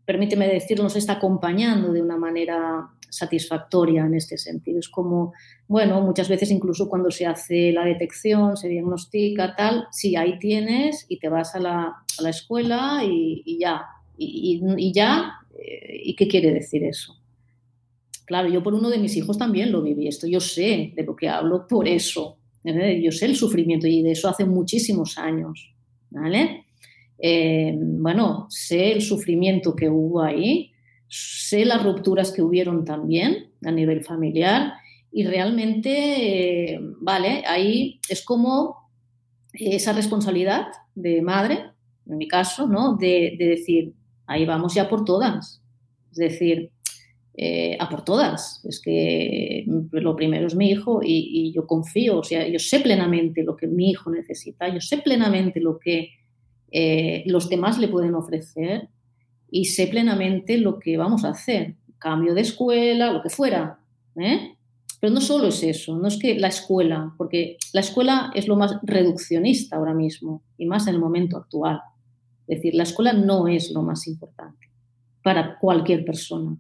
permíteme decirlo, nos está acompañando de una manera satisfactoria en este sentido. Es como, bueno, muchas veces incluso cuando se hace la detección, se diagnostica, tal, sí, ahí tienes y te vas a la, a la escuela y, ya. Y, y ya, eh, ¿y qué quiere decir eso? Claro, yo por uno de mis hijos también lo viví esto, yo sé de lo que hablo por eso, ¿eh? Yo sé el sufrimiento y de eso hace muchísimos años, ¿vale? Eh, bueno, sé el sufrimiento que hubo ahí, sé las rupturas que hubieron también a nivel familiar y realmente, eh, vale, ahí es como esa responsabilidad de madre, en mi caso, ¿no? De, de decir, ahí vamos ya por todas. Es decir, eh, a por todas. Es que lo primero es mi hijo y, yo confío, o sea, yo sé plenamente lo que mi hijo necesita, yo sé plenamente lo que eh, los demás le pueden ofrecer y sé plenamente lo que vamos a hacer, cambio de escuela, lo que fuera. ¿eh? Pero no solo es eso, no es que la escuela, porque la escuela es lo más reduccionista ahora mismo y más en el momento actual. Es decir, la escuela no es lo más importante para cualquier persona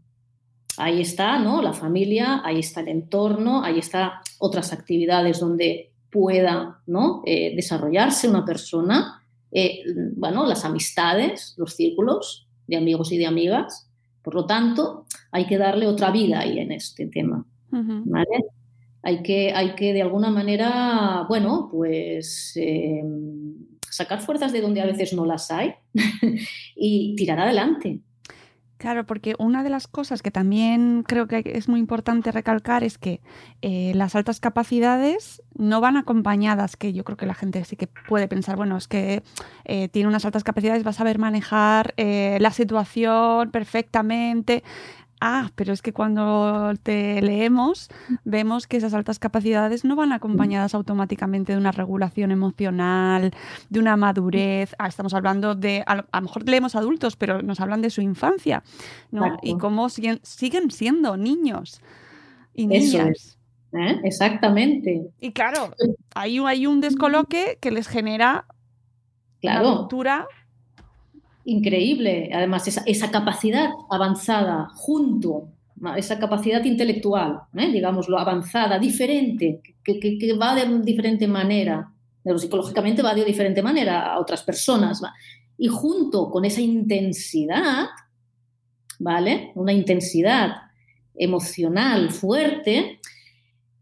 ahí está, ¿no? La familia, ahí está el entorno, ahí están otras actividades donde pueda, ¿no? Eh, desarrollarse una persona, eh, bueno, las amistades, los círculos de amigos y de amigas. Por lo tanto, hay que darle otra vida ahí en este tema, ¿vale? Hay que, hay que de alguna manera, bueno, pues em, sacar fuerzas de donde a veces no las hay y tirar adelante. Claro, porque una de las cosas que también creo que es muy importante recalcar es que eh, las altas capacidades no van acompañadas, que yo creo que la gente sí que puede pensar, bueno, es que eh, tiene unas altas capacidades, va a saber manejar eh, la situación perfectamente. Ah, pero es que cuando te leemos vemos que esas altas capacidades no van acompañadas automáticamente de una regulación emocional, de una madurez. Ah, estamos hablando de, a lo, mejor leemos adultos, pero nos hablan de su infancia, ¿no? Y cómo siguen, siendo niños y niñas. ¿eh? Exactamente. Y claro, hay, hay un descoloque que les genera claro. ruptura increíble. Además, esa, capacidad avanzada junto esa capacidad intelectual, ¿eh? digámoslo, avanzada, diferente, que, va de diferente manera, neuropsicológicamente va de diferente manera a otras personas. Y junto con esa intensidad, ¿vale? Una intensidad emocional fuerte,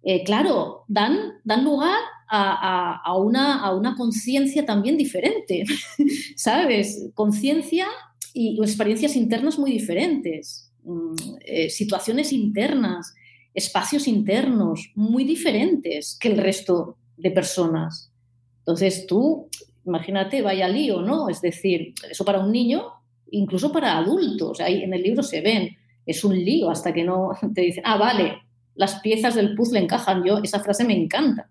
eh, claro, dan, dan lugar a, a, una, a una conciencia también diferente, ¿sabes? Conciencia y experiencias internas muy diferentes, mm, eh, situaciones internas, espacios internos muy diferentes que el resto de personas. Entonces tú, imagínate, vaya lío, ¿no? Es decir, eso para un niño, incluso para adultos, ahí en el libro se ven, es un lío hasta que no te dicen, ah, vale, las piezas del puzzle encajan. Yo, esa frase me encanta,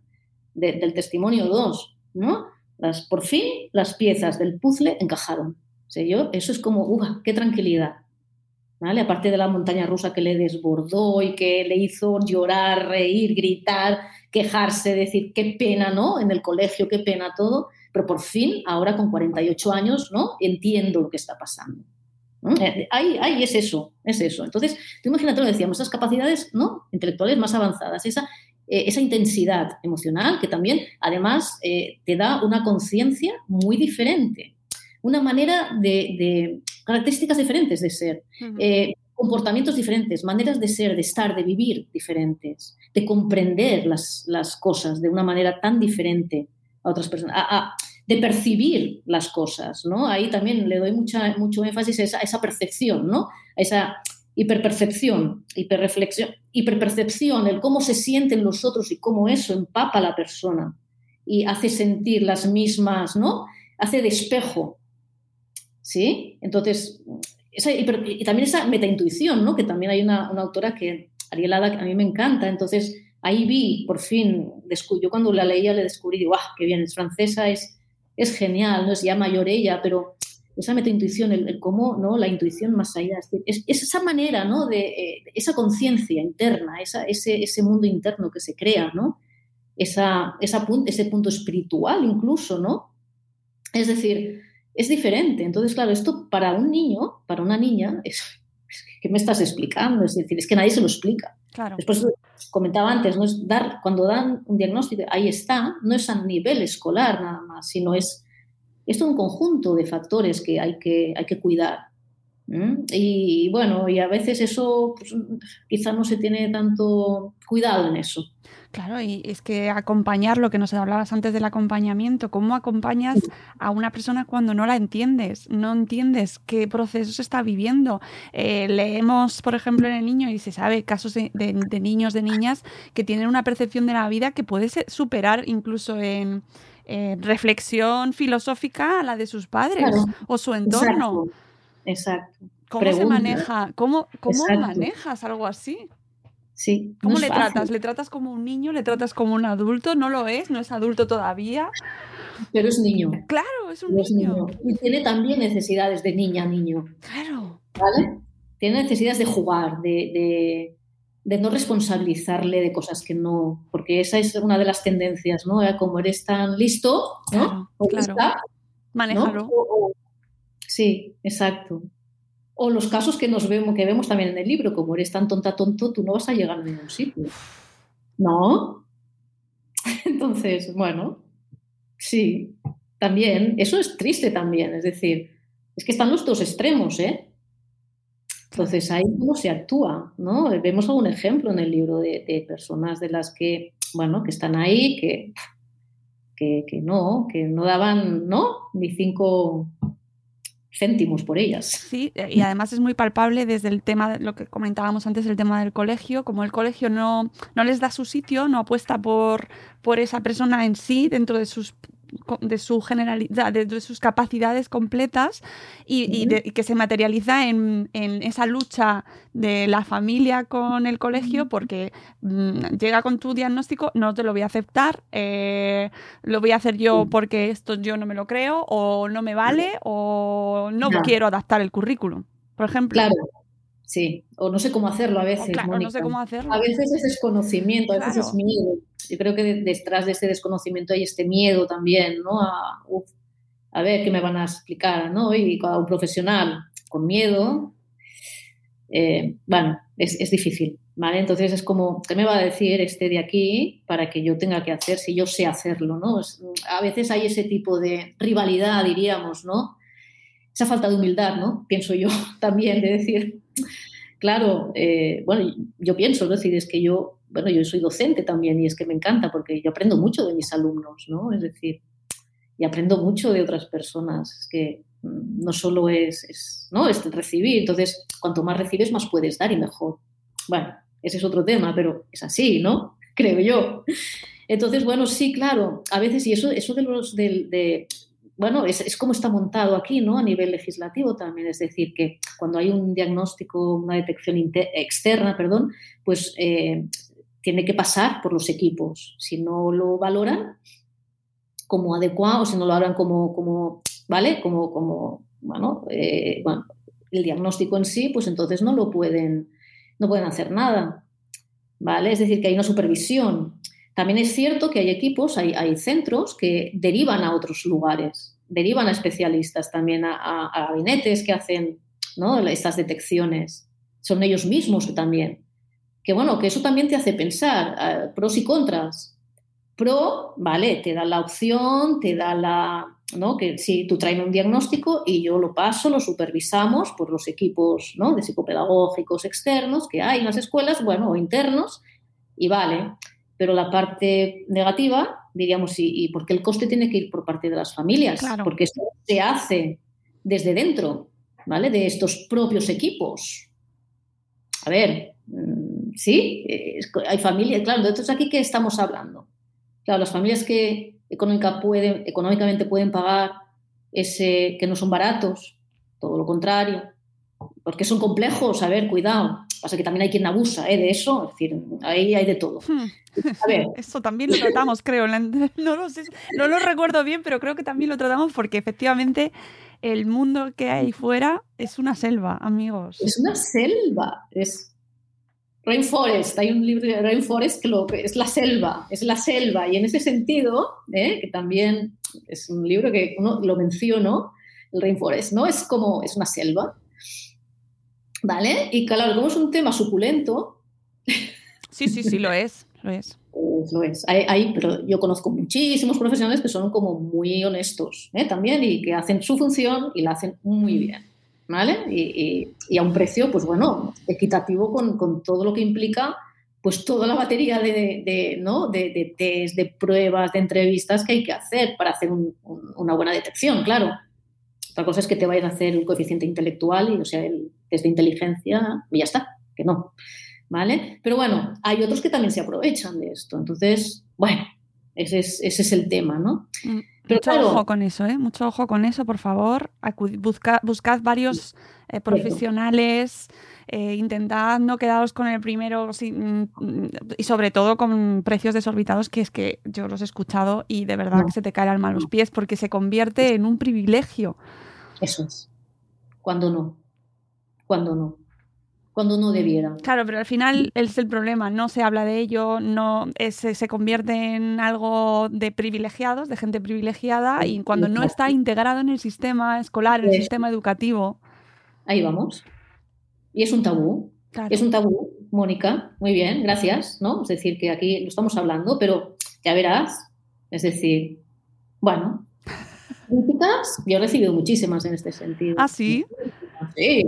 del testimonio 2, ¿no? Las, por fin las piezas del puzzle encajaron. yo, eso es como, ¡uva! ¡Qué tranquilidad! ¿Vale? Aparte de la montaña rusa que le desbordó y que le hizo llorar, reír, gritar, quejarse, decir qué pena, ¿no? En el colegio, qué pena todo, pero por fin, ahora con 48 años, ¿no? Entiendo lo que está pasando. Eh, ahí, ahí, es eso, es eso. Entonces, tú imagínate lo decíamos, esas capacidades ¿no? intelectuales más avanzadas, esa, eh, esa intensidad emocional que también, además, eh, te da una conciencia muy diferente, una manera de, características diferentes de ser, comportamientos diferentes, maneras de ser, de estar, de vivir diferentes, de comprender las, las cosas de una manera tan diferente a otras personas de percibir las cosas, ¿no? Ahí también le doy mucha, mucho énfasis a esa, esa percepción, ¿no? A esa hiperpercepción, hiperreflexión, hiperpercepción, el cómo se sienten los otros y cómo eso empapa a la persona y hace sentir las mismas, ¿no? Hace de espejo, ¿sí? Entonces, esa y también esa metaintuición, ¿no? Que también hay una, una autora que, Arielada, que a mí me encanta, entonces ahí vi, por fin, yo cuando la leía le descubrí, digo, ¡ah, qué bien! Es francesa, es es genial, no es ya mayor ella, pero esa metaintuición, el, el cómo, ¿no? La intuición más allá, es, esa manera, ¿no? De, eh, esa conciencia interna, esa, ese, ese, mundo interno que se crea, ¿no? Esa, esa ese punto espiritual incluso, ¿no? Es decir, es diferente. Entonces, claro, esto para un niño, para una niña, es, ¿qué me estás explicando? Es decir, es que nadie se lo explica. Claro. Después comentaba antes, no es dar, cuando dan un diagnóstico, ahí está, no es a nivel escolar nada más, sino es, es todo un conjunto de factores que hay que, hay que cuidar. Y bueno, y a veces eso pues, quizá no se tiene tanto cuidado en eso. Claro, y es que acompañar lo que nos hablabas antes del acompañamiento, ¿cómo acompañas a una persona cuando no la entiendes? No entiendes qué proceso está viviendo. Eh, leemos, por ejemplo, en el niño y se sabe casos de, niños, de niñas que tienen una percepción de la vida que puede superar incluso en reflexión filosófica a la de sus padres o su entorno. Exacto. ¿Cómo se maneja? ¿Cómo, cómo manejas algo así? Sí. ¿Cómo le tratas? ¿Le tratas como un niño? ¿Le tratas como un adulto? ¿No lo es? ¿No es adulto todavía? Pero es niño. Claro, es un niño. Y tiene también necesidades de niña a niño. Claro. ¿Vale? Tiene necesidades de jugar, de, no responsabilizarle de cosas que no. Porque esa es una de las tendencias, ¿no? Como eres tan listo, ¿no? Claro, Manéjalo. sí, exacto. O los casos que nos vemos, que vemos también en el libro, como eres tan tonta, tonto, tú no vas a llegar a ningún sitio. ¿No? Entonces, bueno, sí, también, eso es triste también, es decir, es que están los dos extremos, ¿eh? Entonces ahí cómo se actúa, ¿no? Vemos algún ejemplo en el libro de, personas de las que, bueno, que están ahí, que, que, no, que no daban, ¿no? Ni cinco céntimos por ellas. Sí, y además es muy palpable desde el tema, lo que comentábamos antes, el tema del colegio, como el colegio no, no les da su sitio, no apuesta por, por esa persona en sí dentro de sus de su generalidad, de, sus capacidades completas y, que se materializa en, esa lucha de la familia con el colegio porque mm, llega con tu diagnóstico, no te lo voy a aceptar, eh, lo voy a hacer yo porque esto yo no me lo creo o no me vale o no quiero adaptar el currículum, por ejemplo. Claro. Sí, o no sé cómo hacerlo a veces. Claro, no sé cómo hacerlo. A veces es desconocimiento, a veces es miedo. Yo creo que detrás de ese desconocimiento hay este miedo también, ¿no? A, a ver qué me van a explicar, ¿no? Y cada un profesional con miedo, eh, bueno, es, es, difícil, ¿vale? Entonces es como, ¿qué me va a decir este de aquí para que yo tenga que hacer si yo sé hacerlo, ¿no? a veces hay ese tipo de rivalidad, diríamos, ¿no? Esa falta de humildad, ¿no? Pienso yo también, de decir, claro, eh, bueno, yo pienso, es decir, es que yo, bueno, yo soy docente también y es que me encanta porque yo aprendo mucho de mis alumnos, ¿no? Es decir, y aprendo mucho de otras personas. Es que mm, no solo es, ¿no? es recibir, entonces cuanto más recibes más puedes dar y mejor. Bueno, ese es otro tema, pero es así, ¿no? Creo yo. Entonces, bueno, sí, claro, a veces, y eso, eso de los, de, bueno, es, es, como está montado aquí, ¿no? A nivel legislativo también, es decir, que cuando hay un diagnóstico, una detección externa, perdón, pues eh, tiene que pasar por los equipos. Si no lo valoran, como adecuado, si no lo hablan como, como ¿vale? Como, como eh, bueno, el diagnóstico en sí, pues entonces no lo pueden, no pueden hacer nada, ¿vale? Es decir, que hay una supervisión. También es cierto que hay equipos, hay, hay centros que derivan a otros lugares, derivan a especialistas también, a, gabinetes que hacen ¿no? estas detecciones. Son ellos mismos también. Que bueno, que eso también te hace pensar, eh, pros y contras. Pro, vale, te da la opción, te da la, ¿no? Que si tú traes un diagnóstico y yo lo paso, lo supervisamos por los equipos, ¿no? De psicopedagógicos externos que hay en las escuelas, bueno, o internos, y vale. Pero la parte negativa, diríamos, ¿y, y por qué el coste tiene que ir por parte de las familias? Porque esto se hace desde dentro, ¿vale? De estos propios equipos. A ver, mm, sí, hay familias, claro, de es aquí que estamos hablando Claro, las familias que económica pueden, económicamente pueden pagar ese, que no son baratos, todo lo contrario, porque son complejos, a ver, cuidado. Pasa que también hay quien abusa ¿eh? de eso, es decir, ahí hay de todo. Hmm. A ver. Eso también lo tratamos, creo. No lo, sé, no lo recuerdo bien, pero creo que también lo tratamos porque efectivamente el mundo que hay fuera es una selva, amigos. Es una selva, es Rainforest, hay un libro de Rainforest que, lo, es la selva, es la selva, y en ese sentido, ¿eh? que también es un libro que uno lo menciono, el Rainforest, ¿no? Es como, es una selva, ¿vale? Y claro, como es un tema suculento... Sí, sí, sí, lo es, lo es. Pues lo es. Hay, pero yo conozco muchísimos profesionales que son como muy honestos ¿eh? también y que hacen su función y la hacen muy bien. ¿Vale? Y, a un precio, pues bueno, equitativo con, todo lo que implica pues toda la batería de, ¿no? de, test, de pruebas, de entrevistas que hay que hacer para hacer una buena detección, claro. Otra cosa es que te vayas a hacer un coeficiente intelectual y, o sea, el test de inteligencia y ya está, que no, ¿vale? Pero bueno, hay otros que también se aprovechan de esto. Entonces, bueno, ese es, ese es el tema, ¿no? Mm. Mucho ojo con eso, ¿eh? Mucho ojo con eso, por favor. buscad varios eh, profesionales, eh, intentad no quedaros con el primero mm, y sobre todo con precios desorbitados, que es que yo los he escuchado y de verdad que se te cae el alma a los pies porque se convierte en un privilegio. Eso es. Cuando no. Cuando no cuando no debiera. Claro, pero al final es el problema, no se habla de ello, no se convierte en algo de privilegiados, de gente privilegiada, y cuando no está integrado en el sistema escolar, en el sistema educativo. Ahí vamos. Y es un tabú. Es un tabú, Mónica. Muy bien, gracias. ¿no? Es decir, que aquí lo estamos hablando, pero ya verás. Es decir, bueno, críticas, yo he recibido muchísimas en este sentido. ¿Ah, sí? Sí,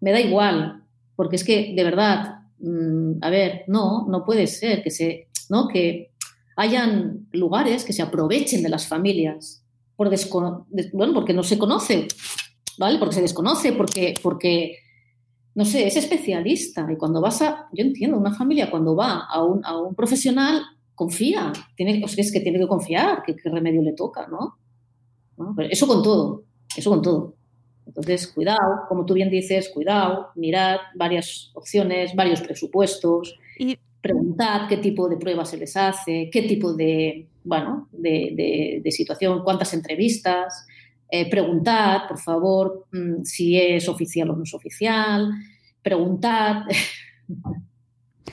me da igual, porque es que de verdad, mm, a ver, no, no puede ser que se, ¿no? Que hayan lugares que se aprovechen de las familias por bueno, porque no se conoce, ¿vale? Porque se desconoce, porque, porque, no sé, es especialista. Y cuando vas a, yo entiendo, una familia cuando va a un, a un profesional, confía, tiene, o sea, es que tiene que confiar, qué remedio le toca, ¿no? eso con todo, eso con todo. Entonces, cuidado, como tú bien dices, cuidado, mirad varias opciones, varios presupuestos, y... preguntad qué tipo de pruebas se les hace, qué tipo de, bueno, de, situación, cuántas entrevistas, eh, preguntad, por favor, mm, si es oficial o no es oficial, preguntad.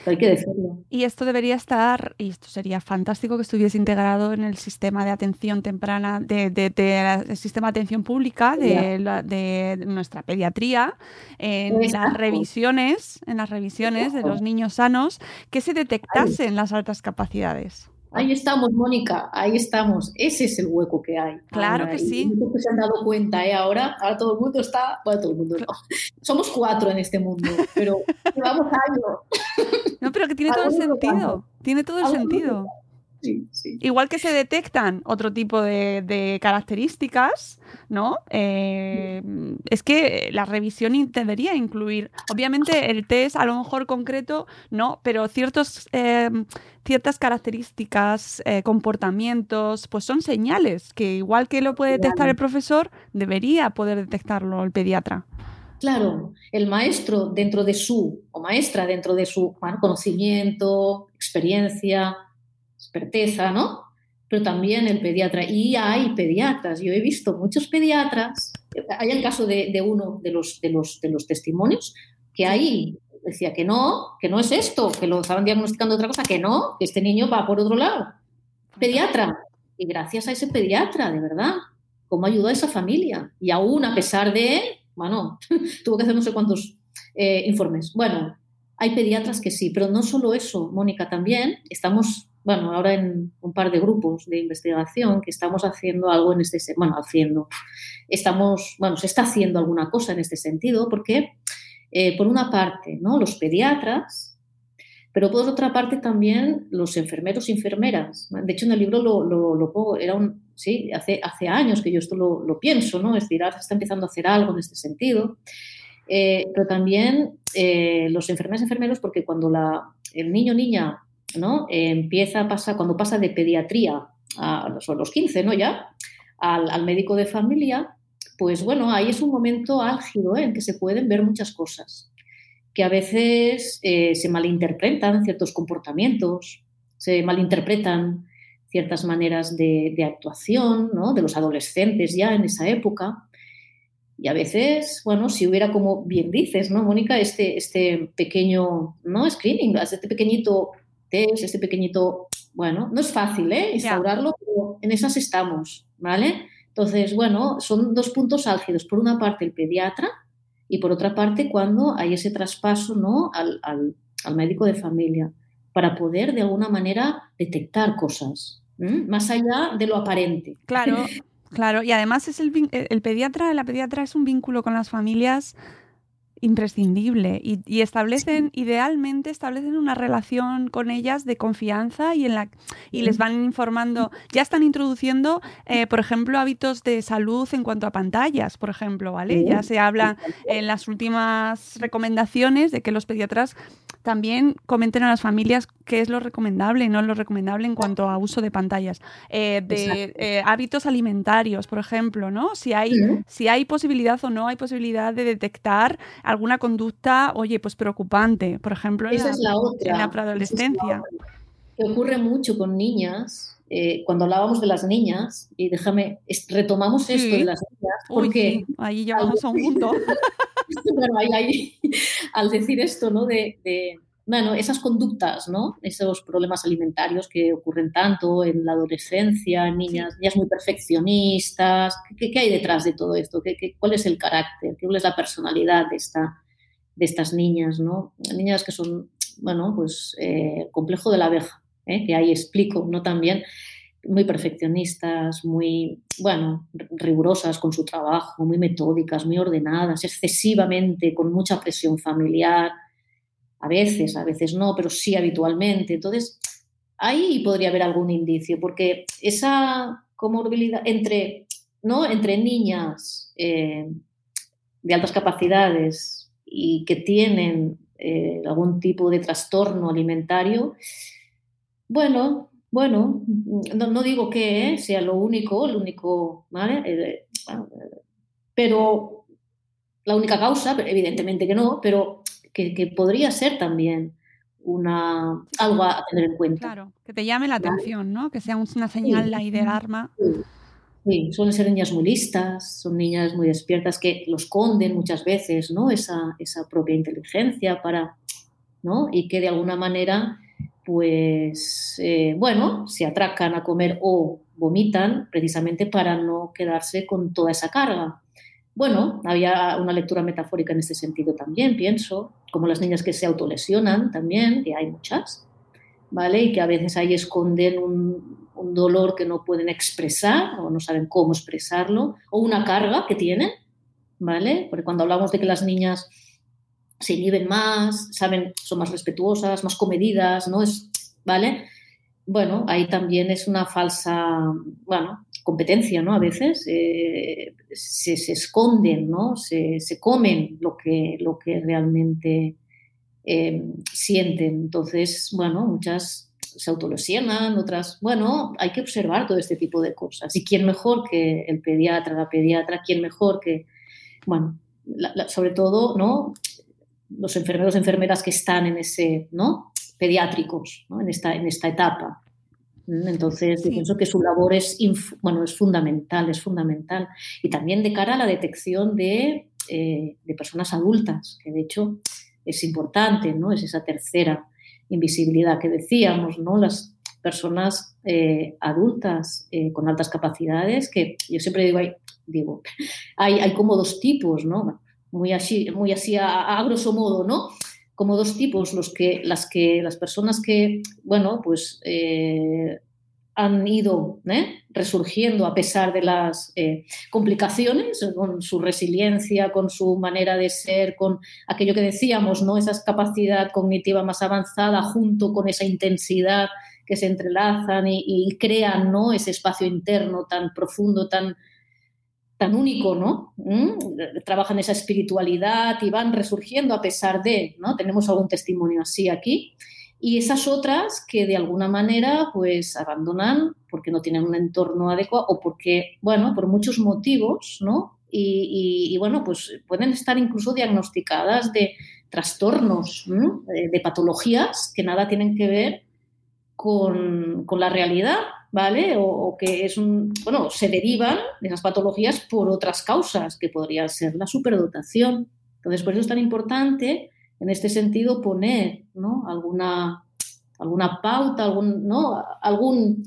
hay que decirlo. Y esto debería estar, y esto sería fantástico que estuviese integrado en el sistema de atención temprana, de, del sistema de atención pública de, de nuestra pediatría, en las revisiones, en las revisiones de los niños sanos, que se detectasen las altas capacidades. Ahí estamos, Mónica, ahí estamos. Ese es el hueco que hay. Claro que sí. Que se han dado cuenta, ¿eh? Ahora, ahora todo el mundo está, bueno, todo el mundo no. Somos cuatro en este mundo, pero llevamos años. No, pero que tiene todo el sentido. Tiene todo el sentido. Igual que se detectan otro tipo de, características, ¿no? Eh, es que la revisión debería incluir, obviamente el test a lo mejor concreto, no, pero ciertos, eh, ciertas características, eh, comportamientos, pues son señales que igual que lo puede detectar el profesor, debería poder detectarlo el pediatra. Claro, el maestro dentro de su, o maestra dentro de su conocimiento, experiencia, experteza, ¿no? Pero también el pediatra. Y hay pediatras, yo he visto muchos pediatras, hay el caso de, uno de los, de, los, de los testimonios, que ahí decía que no, que no es esto, que lo estaban diagnosticando otra cosa, que no, que este niño va por otro lado. Pediatra. Y gracias a ese pediatra, de verdad, cómo ayudó a esa familia. Y aún a pesar de bueno, tuvo que hacer no sé cuántos eh, informes. Bueno, hay pediatras que sí, pero no solo eso, Mónica, también estamos bueno, ahora en un par de grupos de investigación que estamos haciendo algo en este, bueno, haciendo, estamos, bueno, se está haciendo alguna cosa en este sentido porque, eh, por una parte, ¿no? Los pediatras, pero por otra parte también los enfermeros y enfermeras. De hecho, en el libro lo, lo, era un, sí, hace, hace años que yo esto lo, pienso, ¿no? Es decir, se está empezando a hacer algo en este sentido. Eh, pero también eh, los enfermeros y enfermeros, porque cuando la, el niño o niña ¿no? empieza a pasar, cuando pasa de pediatría a los, 15, ¿no? Ya, al, médico de familia, pues bueno, ahí es un momento álgido ¿eh? en que se pueden ver muchas cosas, que a veces eh, se malinterpretan ciertos comportamientos, se malinterpretan ciertas maneras de, actuación ¿no? de los adolescentes ya en esa época. Y a veces, bueno, si hubiera, como bien dices, ¿no, Mónica? Este, este pequeño, ¿no? Screening, este pequeñito este pequeñito, bueno, no es fácil ¿eh? instaurarlo, pero en esas estamos, ¿vale? Entonces, bueno, son dos puntos álgidos. Por una parte, el pediatra y por otra parte, cuando hay ese traspaso ¿no? al, médico de familia, para poder de alguna manera detectar cosas, más allá de lo aparente. Claro, claro. Y además es el, el pediatra, la pediatra es un vínculo con las familias imprescindible y, establecen, idealmente, establecen una relación con ellas de confianza y, en la, y les van informando, ya están introduciendo, eh, por ejemplo, hábitos de salud en cuanto a pantallas, por ejemplo, ¿vale? Ya se habla en las últimas recomendaciones de que los pediatras también comenten a las familias qué es lo recomendable y no lo recomendable en cuanto a uso de pantallas. Eh, de eh, hábitos alimentarios, por ejemplo, ¿no? Si hay, si hay posibilidad o no hay posibilidad de detectar alguna conducta, oye, pues preocupante, por ejemplo, en, la, en la preadolescencia. Que ocurre mucho con niñas, eh, cuando hablábamos de las niñas, y déjame, retomamos esto de las niñas, porque... ahí llevamos a un punto. bueno, ahí, ahí, al decir esto, ¿no? De, de, bueno, esas conductas, ¿no? Esos problemas alimentarios que ocurren tanto en la adolescencia, en niñas, niñas muy perfeccionistas. ¿Qué, ¿Qué, hay detrás de todo esto? ¿Qué, qué, cuál es el carácter? ¿Cuál es la personalidad de, esta, de estas niñas, ¿no? Niñas que son, bueno, pues eh, complejo de la abeja, ¿eh? que ahí explico, ¿no? También muy perfeccionistas, muy, bueno, rigurosas con su trabajo, muy metódicas, muy ordenadas, excesivamente, con mucha presión familiar a veces, a veces no, pero sí habitualmente. Entonces, ahí podría haber algún indicio, porque esa comorbilidad entre, ¿no? entre niñas eh, de altas capacidades y que tienen eh, algún tipo de trastorno alimentario, bueno, bueno, no, digo que sea lo único, lo único, ¿vale? Eh, pero la única causa, evidentemente que no, pero que, podría ser también una, algo a tener en cuenta. Claro, que te llame la atención, ¿no? Que sea una señal ahí de alarma. Sí. suelen ser niñas muy listas, son niñas muy despiertas que lo esconden muchas veces, ¿no? Esa, esa propia inteligencia para, ¿no? Y que de alguna manera, pues, eh, bueno, se atracan a comer o vomitan precisamente para no quedarse con toda esa carga. Bueno, había una lectura metafórica en este sentido también, pienso, como las niñas que se autolesionan también, que hay muchas, ¿vale? Y que a veces ahí esconden un, un dolor que no pueden expresar o no saben cómo expresarlo, o una carga que tienen, ¿vale? Porque cuando hablamos de que las niñas se inhiben más, saben, son más respetuosas, más comedidas, ¿no? Es, ¿vale? Bueno, ahí también es una falsa, bueno, competencia, ¿no? A veces eh, se, esconden, ¿no? Se, comen lo que, lo que realmente eh, sienten. Entonces, bueno, muchas se autolesionan, otras, bueno, hay que observar todo este tipo de cosas. ¿Y quién mejor que el pediatra, la pediatra? ¿Quién mejor que, bueno, sobre todo, ¿no? Los enfermeros, enfermeras que están en ese, ¿no? Pediátricos, ¿no? En, esta, en esta etapa. Entonces, pienso que su labor es, bueno, es fundamental, es fundamental. Y también de cara a la detección de, eh, de personas adultas, que de hecho es importante, ¿no? Es esa tercera invisibilidad que decíamos, ¿no? Las personas eh, adultas eh, con altas capacidades, que yo siempre digo, hay, digo hay, hay como dos tipos, ¿no? Muy así, muy así a, grosso modo, ¿no? Como dos tipos, los que, las, que, las personas que, bueno, pues eh, han ido ¿eh? resurgiendo a pesar de las eh, complicaciones, con su resiliencia, con su manera de ser, con aquello que decíamos, ¿no? esa capacidad cognitiva más avanzada junto con esa intensidad que se entrelazan y, crean ¿no? ese espacio interno tan profundo, tan, tan único, ¿no? ¿Mm? Trabajan esa espiritualidad y van resurgiendo a pesar de, ¿no? Tenemos algún testimonio así aquí y esas otras que de alguna manera pues abandonan porque no tienen un entorno adecuado o porque, bueno, por muchos motivos, ¿no? Y, bueno, pues pueden estar incluso diagnosticadas de trastornos, de, patologías que nada tienen que ver con la realidad, ¿vale? O, que es un, bueno, se derivan de esas patologías por otras causas, que podría ser la superdotación. Entonces, por eso es tan importante en este sentido poner ¿no? alguna, alguna pauta, algún, ¿no? algún,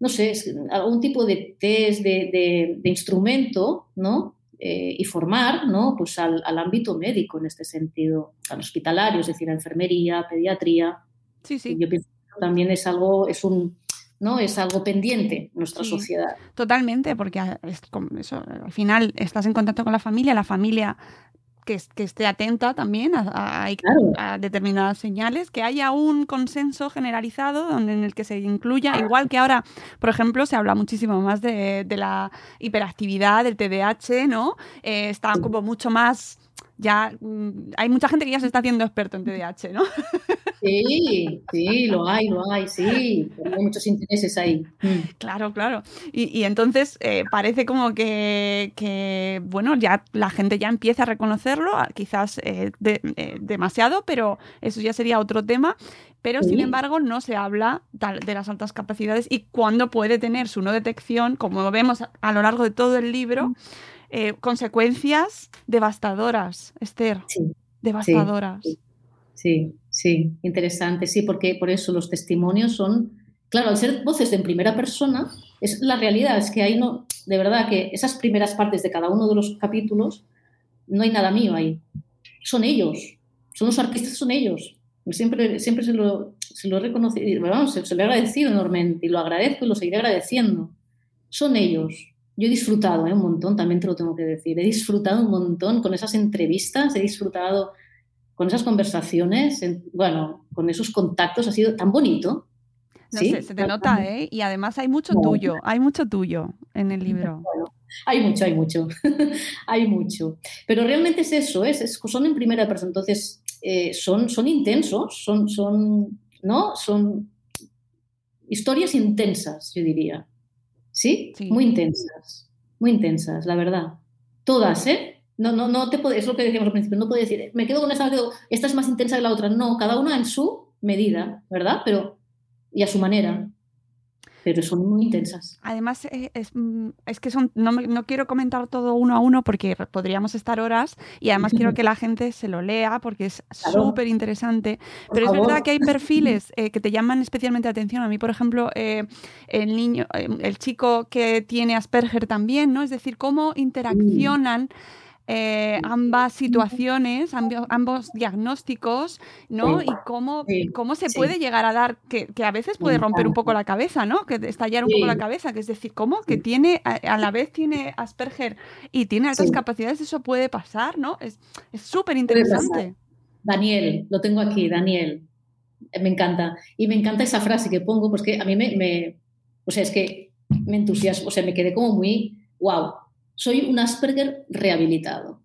no sé, algún tipo de test, de, instrumento, ¿no? Eh, y formar ¿no? pues al, ámbito médico en este sentido, al hospitalario, es decir, a enfermería, pediatría. Sí, sí. yo pienso que también es algo, es un, ¿no? Es algo pendiente en nuestra sociedad. Totalmente, porque eso, al final estás en contacto con la familia, la familia que, esté atenta también a, determinadas señales, que haya un consenso generalizado donde, en el que se incluya, igual que ahora, por ejemplo, se habla muchísimo más de, la hiperactividad, del TDAH, ¿no? Eh, está como mucho más ya mm, hay mucha gente que ya se está haciendo experto en TDAH, ¿no? Sí, sí, lo hay, lo hay, sí, hay muchos intereses ahí. Mm. Claro, claro. Y, entonces eh, parece como que, bueno, ya la gente ya empieza a reconocerlo, quizás eh, eh, demasiado, pero eso ya sería otro tema. Pero sin embargo no se habla de las altas capacidades y cuándo puede tener su no detección, como vemos a lo largo de todo el libro. Mm. Eh, consecuencias devastadoras, Esther. Sí. Devastadoras. Sí, sí, interesante, sí, porque por eso los testimonios son, claro, al ser voces en primera persona, es la realidad, es que hay no, de verdad que esas primeras partes de cada uno de los capítulos, no hay nada mío ahí. Son ellos, son los artistas, son ellos. Siempre, siempre se, lo, se lo he reconocido, se, se lo he agradecido enormemente y lo agradezco y lo seguiré agradeciendo. Son ellos, yo he disfrutado ¿eh? un montón, también te lo tengo que decir, he disfrutado un montón con esas entrevistas, he disfrutado con esas conversaciones, bueno, con esos contactos, ha sido tan bonito. No sé, se te nota, ¿eh? Y además hay mucho tuyo, hay mucho tuyo en el libro. hay mucho, hay mucho, hay mucho. Pero realmente es eso, es, son en primera persona, entonces eh, son, son intensos, son, son, ¿no? Son historias intensas, yo diría. ¿Sí? Muy intensas, muy intensas, la verdad. Todas, ¿eh? No, no, no te puede, es lo que decíamos al principio, no puedo decir, me quedo con esta, esta es más intensa que la otra. No, cada una en su medida, ¿verdad? Pero, y a su manera. Pero son muy intensas. Además, eh, es, mm, es que son, no, no quiero comentar todo uno a uno porque podríamos estar horas y además quiero que la gente se lo lea porque es Claro. súper interesante. Pero es verdad que hay perfiles eh, que te llaman especialmente la atención. A mí, por ejemplo, eh, el niño, el chico que tiene Asperger también, ¿no? Es decir, cómo interaccionan eh, ambas situaciones, ambos, ambos diagnósticos, ¿no? Sí. Y cómo, Sí, cómo se sí. puede llegar a dar, que, que a veces puede romper un poco la cabeza, ¿no? Que estallar un poco la cabeza, que es decir, ¿cómo? Que tiene, a, a la vez tiene Asperger y tiene altas capacidades, eso puede pasar, ¿no? Es es súper Puede interesante. Daniel, lo tengo aquí, Daniel. Eh, Me encanta. Y me encanta esa frase que pongo, pues que a mí me, me- o sea, es que me entusiasmo, o sea, me quedé como muy, wow, soy un Asperger rehabilitado.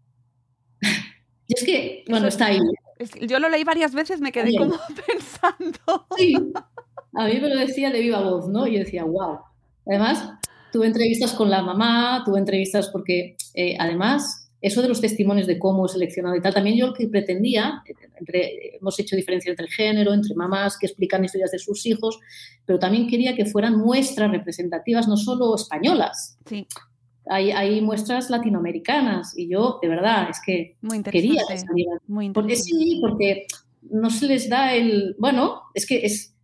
y es que, bueno, está ahí. Que yo lo leí varias veces, me quedé Bien. como pensando. Sí, a mí me lo decía de viva voz, ¿no? Y yo decía, wow. Además, tuve entrevistas con la mamá, tuve entrevistas porque, eh, además, eso de los testimonios de cómo he seleccionado y tal, también yo lo que pretendía, eh, entre- hemos hecho diferencia entre género, entre mamás que explican historias de sus hijos, pero también quería que fueran muestras representativas, no solo españolas. Sí, Hay, hay muestras latinoamericanas y yo, de verdad, es que muy quería que interesante. salieran. Muy Porque sí, porque no se les da el. Bueno, es que es.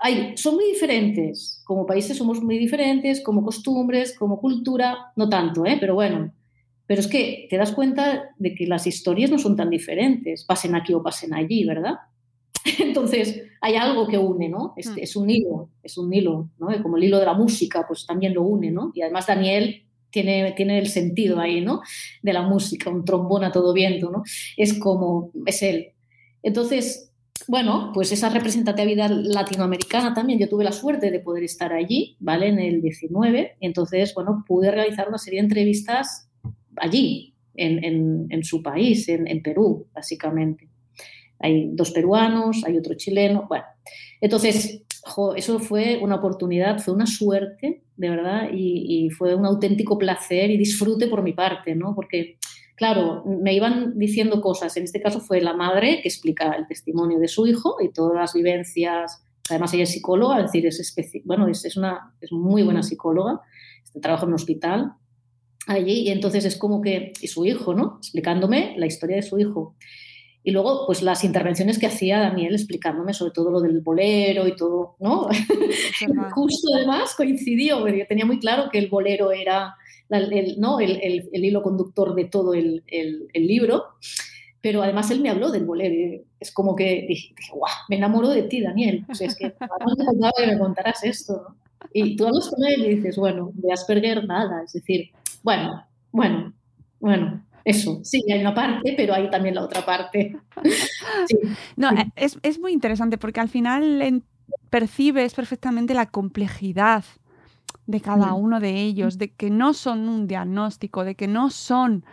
Hay, son muy diferentes. Como países somos muy diferentes, como costumbres, como cultura, no tanto, ¿eh? pero bueno. Pero es que te das cuenta de que las historias no son tan diferentes, pasen aquí o pasen allí, ¿verdad? Entonces, hay algo que une, ¿no? Es, Mm. es un hilo, es un hilo, ¿no? Como el hilo de la música, pues también lo une, ¿no? Y además Daniel tiene, tiene el sentido ahí, ¿no? De la música, un trombón a todo viento, ¿no? Es como, es él. Entonces, bueno, pues esa representatividad latinoamericana también, yo tuve la suerte de poder estar allí, ¿vale? En el 19, y entonces, bueno, pude realizar una serie de entrevistas allí, en, en- su país, en, en Perú, básicamente. Hay dos peruanos, hay otro chileno, bueno. Entonces, eso fue una oportunidad, fue una suerte, de verdad, y, y fue un auténtico placer y disfrute por mi parte, ¿no? Porque, claro, me iban diciendo cosas, en este caso fue la madre que explica el testimonio de su hijo y todas las vivencias, además ella es psicóloga, es decir, es, bueno, es, es una, es muy buena psicóloga, este, trabaja en un hospital allí y entonces es como que, y su hijo, ¿no? Explicándome la historia de su hijo. Y luego, pues las intervenciones que hacía Daniel explicándome sobre todo lo del bolero y todo, ¿no? Justo además coincidió, porque tenía muy claro que el bolero era la- el, ¿no? el, el- el hilo conductor de todo el, libro, pero además él me habló del bolero. Es como que dije, guau, me enamoro de ti, Daniel. O sea, es que además me faltaba que me contaras esto. ¿no? Y tú hablas con él y dices, bueno, de Asperger nada, es decir, bueno, bueno, bueno. Eso, sí, hay una parte, pero hay también la otra parte. Sí, No, es, es muy interesante porque al final en- percibes perfectamente la complejidad de cada uno de ellos, de que no son un diagnóstico, de que no son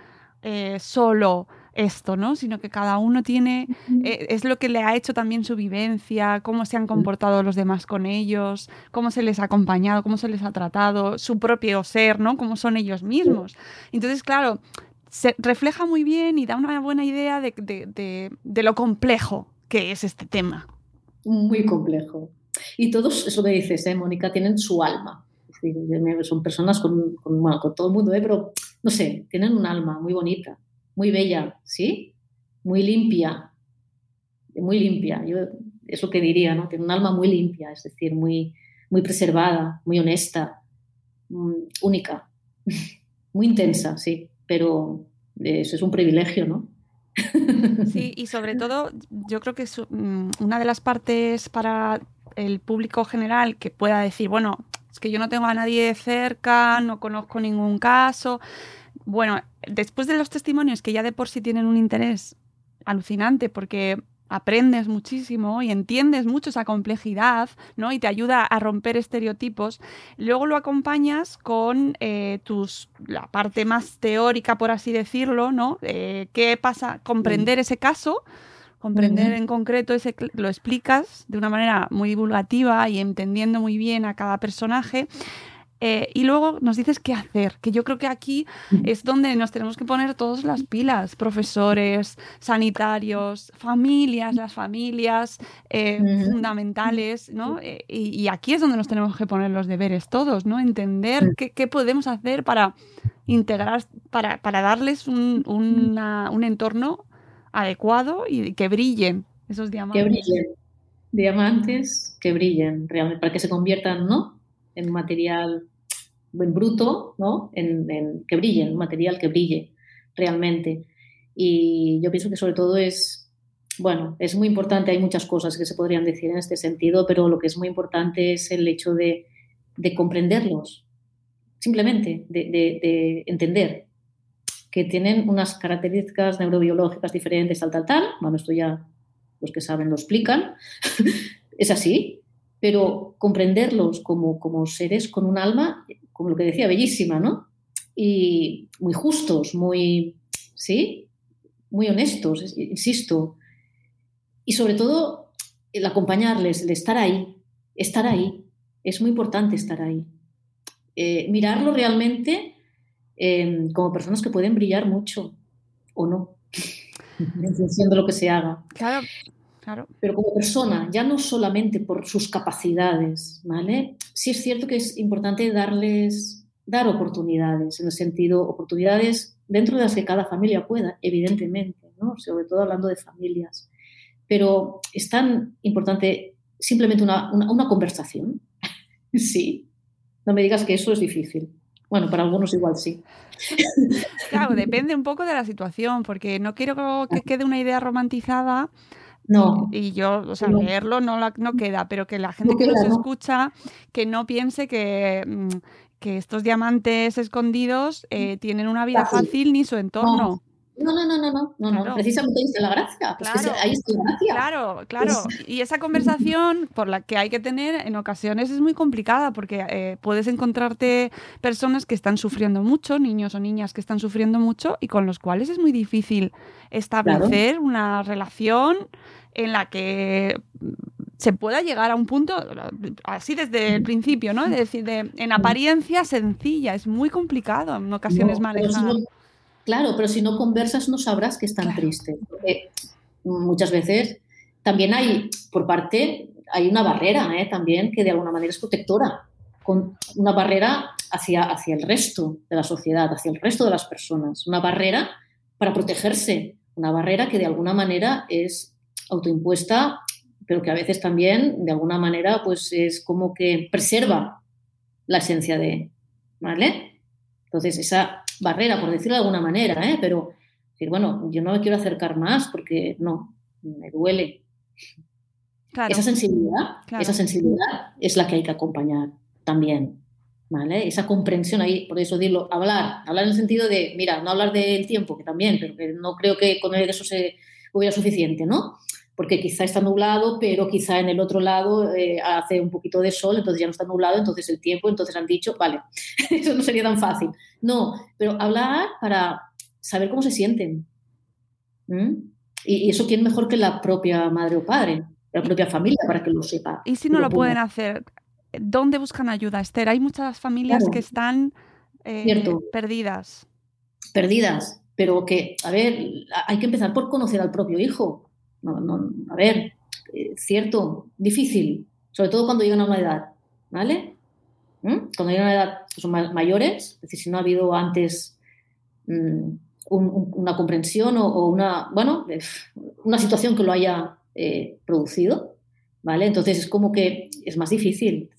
eh, solo esto, ¿no? Sino que cada uno tiene, eh, es lo que le ha hecho también su vivencia, cómo se han comportado los demás con ellos, cómo se les ha acompañado, cómo se les ha tratado, su propio ser, ¿no? Cómo son ellos mismos. Entonces, claro, se refleja muy bien y da una buena idea de, de- lo complejo que es este tema. muy complejo. Y todos, eso que dices, ¿eh, Mónica, tienen su alma. Son personas con, con, bueno, con todo el mundo, ¿eh? pero no sé, tienen un alma muy bonita, muy bella, ¿sí? Muy limpia, muy limpia. Yo es lo que diría, ¿no? Tiene un alma muy limpia, es decir, muy, muy preservada, muy honesta, mm, única, muy intensa, sí, pero eso es un privilegio, ¿no? Sí, y sobre todo, yo creo que es mm, una de las partes para el público general que pueda decir, bueno, es que yo no tengo a nadie cerca, no conozco ningún caso. Bueno, después de los testimonios que ya de por sí tienen un interés alucinante porque aprendes muchísimo y entiendes mucho esa complejidad, ¿no? Y te ayuda a romper estereotipos. Luego lo acompañas con eh, tus la parte más teórica, por así decirlo, ¿no? Eh, ¿Qué pasa? Comprender ese caso, comprender en concreto ese, lo explicas de una manera muy divulgativa y entendiendo muy bien a cada personaje. Eh, y luego nos dices qué hacer, que yo creo que aquí es donde nos tenemos que poner todas las pilas, profesores, sanitarios, familias, las familias eh, fundamentales, ¿no? Eh, y, aquí es donde nos tenemos que poner los deberes todos, ¿no? Entender qué, qué podemos hacer para integrar, para, para darles un, un entorno adecuado y que brillen esos diamantes. Que brillen. Diamantes que brillen realmente, para que se conviertan, ¿no? En un material en bruto, ¿no? En, que brillen, un material que brille realmente. Y yo pienso que sobre todo es, bueno, es muy importante, hay muchas cosas que se podrían decir en este sentido, pero lo que es muy importante es el hecho de, de comprenderlos, simplemente, de, de, entender que tienen unas características neurobiológicas diferentes, tal, tal, tal. Bueno, esto ya los que saben lo explican. es así, pero comprenderlos como, como seres con un alma, como lo que decía, bellísima, ¿no? Y muy justos, muy, ¿sí? Muy honestos, insisto. Y sobre todo, el acompañarles, el estar ahí, estar ahí. Es muy importante estar ahí. Eh, mirarlo realmente em, como personas que pueden brillar mucho o no, en función de lo que se haga. Claro, claro. Pero como persona, ya no solamente por sus capacidades, ¿vale? Sí es cierto que es importante darles, dar oportunidades, en el sentido, oportunidades dentro de las que cada familia pueda, evidentemente, ¿no? Sobre todo hablando de familias. Pero es tan importante simplemente una, una, una conversación, sí, no me digas que eso es difícil. Bueno, para algunos igual sí. Claro, depende un poco de la situación, porque no quiero que quede una idea romantizada. No. Y yo, o sea, leerlo no, no queda, pero que la gente que nos escucha, que no piense que, mm, que estos diamantes escondidos eh, tienen una vida fácil ni su entorno. No, no, no, no, no, no, precisamente ahí está la gracia. Claro, ahí está la gracia. Claro, claro. Y esa conversación por la que hay que tener en ocasiones es muy complicada porque eh, puedes encontrarte personas que están sufriendo mucho, niños o niñas que están sufriendo mucho y con los cuales es muy difícil establecer una relación en la que se pueda llegar a un punto, así desde el principio, ¿no? Es decir, de, en apariencia sencilla, es muy complicado en ocasiones manejar. Claro, pero si no conversas no sabrás que están tristes. Porque muchas veces también hay, por parte, hay una barrera ¿eh? también que de alguna manera es protectora, con una barrera hacia, hacia el resto de la sociedad, hacia el resto de las personas, una barrera para protegerse, una barrera que de alguna manera es autoimpuesta, pero que a veces también de alguna manera pues es como que preserva la esencia de, ¿vale? Entonces esa barrera, por decirlo de alguna manera, ¿eh? pero decir, bueno, yo no me quiero acercar más porque no, me duele. Esa sensibilidad, esa sensibilidad es la que hay que acompañar también. ¿Vale? Esa comprensión ahí, por eso decirlo, hablar, hablar en el sentido de, mira, no hablar del tiempo, que también, pero que no creo que con eso se hubiera suficiente, ¿no? Porque quizá está nublado, pero quizá en el otro lado eh, hace un poquito de sol, entonces ya no está nublado, entonces el tiempo, entonces han dicho, vale, eso no sería tan fácil. No, pero hablar para saber cómo se sienten. Y, eso quién mejor que la propia madre o padre, la propia familia para que lo sepa. ¿Y si no lo, pueden hacer? ¿Dónde buscan ayuda, Esther? Hay muchas familias que están eh, perdidas. Perdidas, pero que, a ver, hay que empezar por conocer al propio hijo. A ver, eh, cierto, difícil, sobre todo cuando llegan a una edad, ¿vale? Cuando llegan a una edad son mayores, es decir, si no ha habido antes mm, una comprensión o, una, bueno, una situación que lo haya eh, producido, ¿vale? Entonces es como que es más difícil,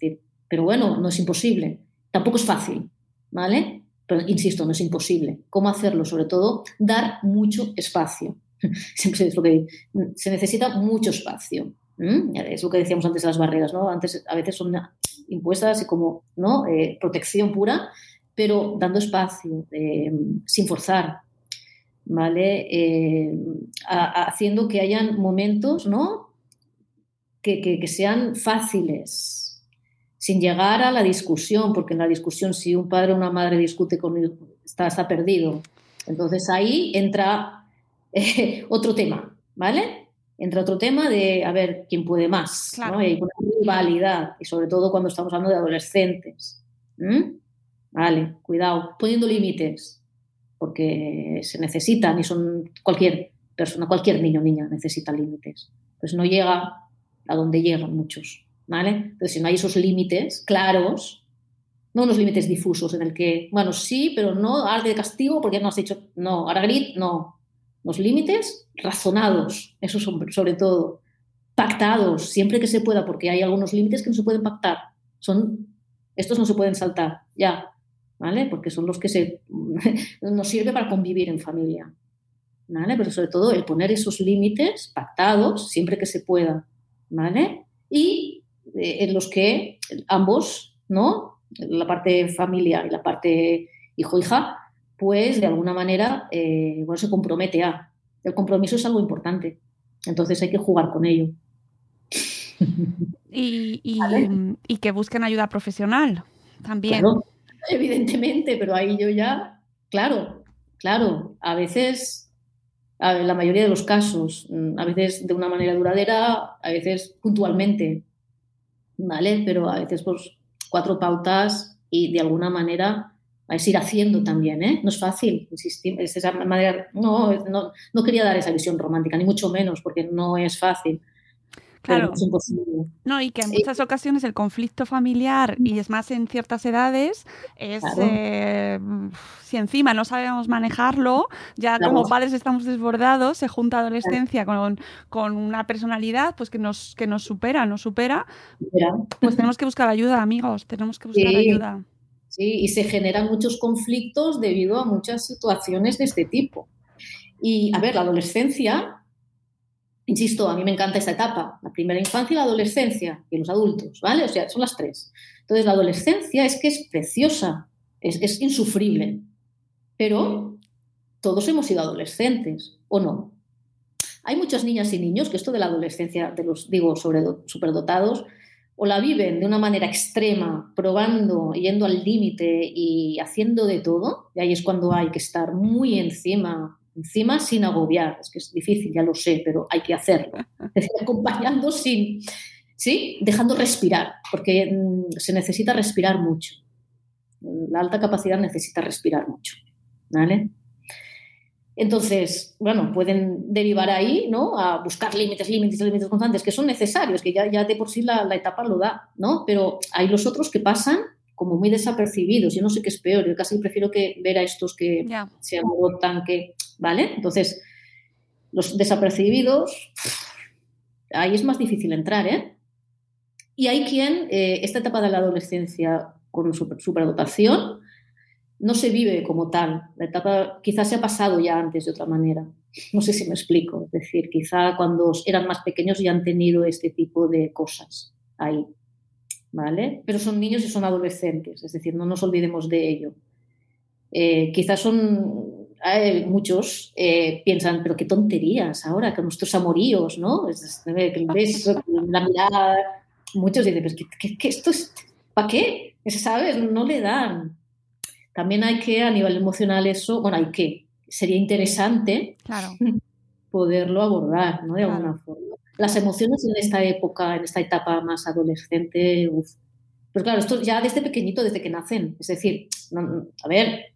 pero bueno, no es imposible, tampoco es fácil, ¿vale? Pero insisto, no es imposible. ¿Cómo hacerlo? Sobre todo, dar mucho espacio. Siempre es lo que se necesita mucho espacio. Es lo que decíamos antes de las barreras, ¿no? Antes a veces son impuestas y como ¿no? Eh, protección pura, pero dando espacio, eh, sin forzar, ¿vale? Eh, haciendo que hayan momentos, ¿no? Que, que, sean fáciles, sin llegar a la discusión, porque en la discusión si un padre o una madre discute con está, está perdido. Entonces ahí entra otro tema, ¿vale? Entra otro tema de a ver quién puede más, ¿no? Y rivalidad, y sobre todo cuando estamos hablando de adolescentes, ¿Mm? Vale, cuidado, poniendo límites, porque se necesitan y son cualquier persona, cualquier niño o niña necesita límites. Pues no llega a donde llegan muchos, ¿vale? Entonces, si no hay esos límites claros, no unos límites difusos en el que, bueno, sí, pero no, ahora de castigo porque no has hecho, no, ahora grit, no. Los límites razonados, eso sobre todo, pactados, siempre que se pueda, porque hay algunos límites que no se pueden pactar. Son, estos no se pueden saltar, ya, ¿vale? Porque son los que se, nos sirve para convivir en familia, ¿vale? Pero sobre todo el poner esos límites pactados siempre que se pueda, ¿vale? Y eh, en los que ambos, ¿no? La parte familia y la parte hijo-hija, pues de alguna manera, eh, bueno, se compromete a. El compromiso es algo importante, entonces hay que jugar con ello. Y, y, que busquen ayuda profesional también. evidentemente, pero ahí yo ya, claro, claro, a veces, en la mayoría de los casos, mm, a veces de una manera duradera, a veces puntualmente, ¿vale? Pero a veces pues cuatro pautas y de alguna manera es ir haciendo también, ¿eh? No es fácil, insistir, es esa manera, no, no, no quería dar esa visión romántica, ni mucho menos, porque no es fácil. Claro. No, y que en muchas ocasiones el conflicto familiar, y es más en ciertas edades, es eh, si encima no sabemos manejarlo, ya como padres estamos desbordados, se junta adolescencia con, con, una personalidad pues que nos, que nos supera, nos supera, pues tenemos que buscar ayuda, amigos, tenemos que buscar ayuda. Sí, y se generan muchos conflictos debido a muchas situaciones de este tipo. Y a ver, la adolescencia Insisto, a mí me encanta esta etapa, la primera infancia y la adolescencia, y los adultos, ¿vale? O sea, son las tres. Entonces, la adolescencia es que es preciosa, es, insufrible, pero todos hemos sido adolescentes, ¿o no? Hay muchas niñas y niños que esto de la adolescencia, de los, digo, sobre superdotados, o la viven de una manera extrema, probando, yendo al límite y haciendo de todo, y ahí es cuando hay que estar muy encima encima sin agobiar, es que es difícil, ya lo sé, pero hay que hacerlo. Es decir, acompañando sin, ¿sí? Dejando respirar, porque mm, se necesita respirar mucho. La alta capacidad necesita respirar mucho, ¿vale? Entonces, bueno, pueden derivar ahí, ¿no? A buscar límites, límites, límites constantes, que son necesarios, que ya, ya de por sí la, la etapa lo da, ¿no? Pero hay los otros que pasan como muy desapercibidos. Yo no sé qué es peor, yo casi prefiero que ver a estos que se agotan, que, ¿vale? Entonces, los desapercibidos, ahí es más difícil entrar, ¿eh? Y hay quien, eh, esta etapa de la adolescencia con superdotación, no se vive como tal. La etapa quizás se ha pasado ya antes de otra manera. No sé si me explico. Es decir, quizá cuando eran más pequeños ya han tenido este tipo de cosas ahí. ¿vale? Pero son niños y son adolescentes, es decir, no nos olvidemos de ello. Eh, quizás son, muchos eh, piensan, pero qué tonterías ahora, con nuestros amoríos, ¿no? Es, beso, la mirada, muchos dicen, pero ¿qué, esto es, ¿para qué? ¿Sabes? No le dan. También hay que, a nivel emocional, eso, bueno, hay que, sería interesante poderlo abordar, ¿no? De alguna forma las emociones en esta época, en esta etapa más adolescente, uf. Pero claro, esto ya desde pequeñito, desde que nacen. Es decir, a ver,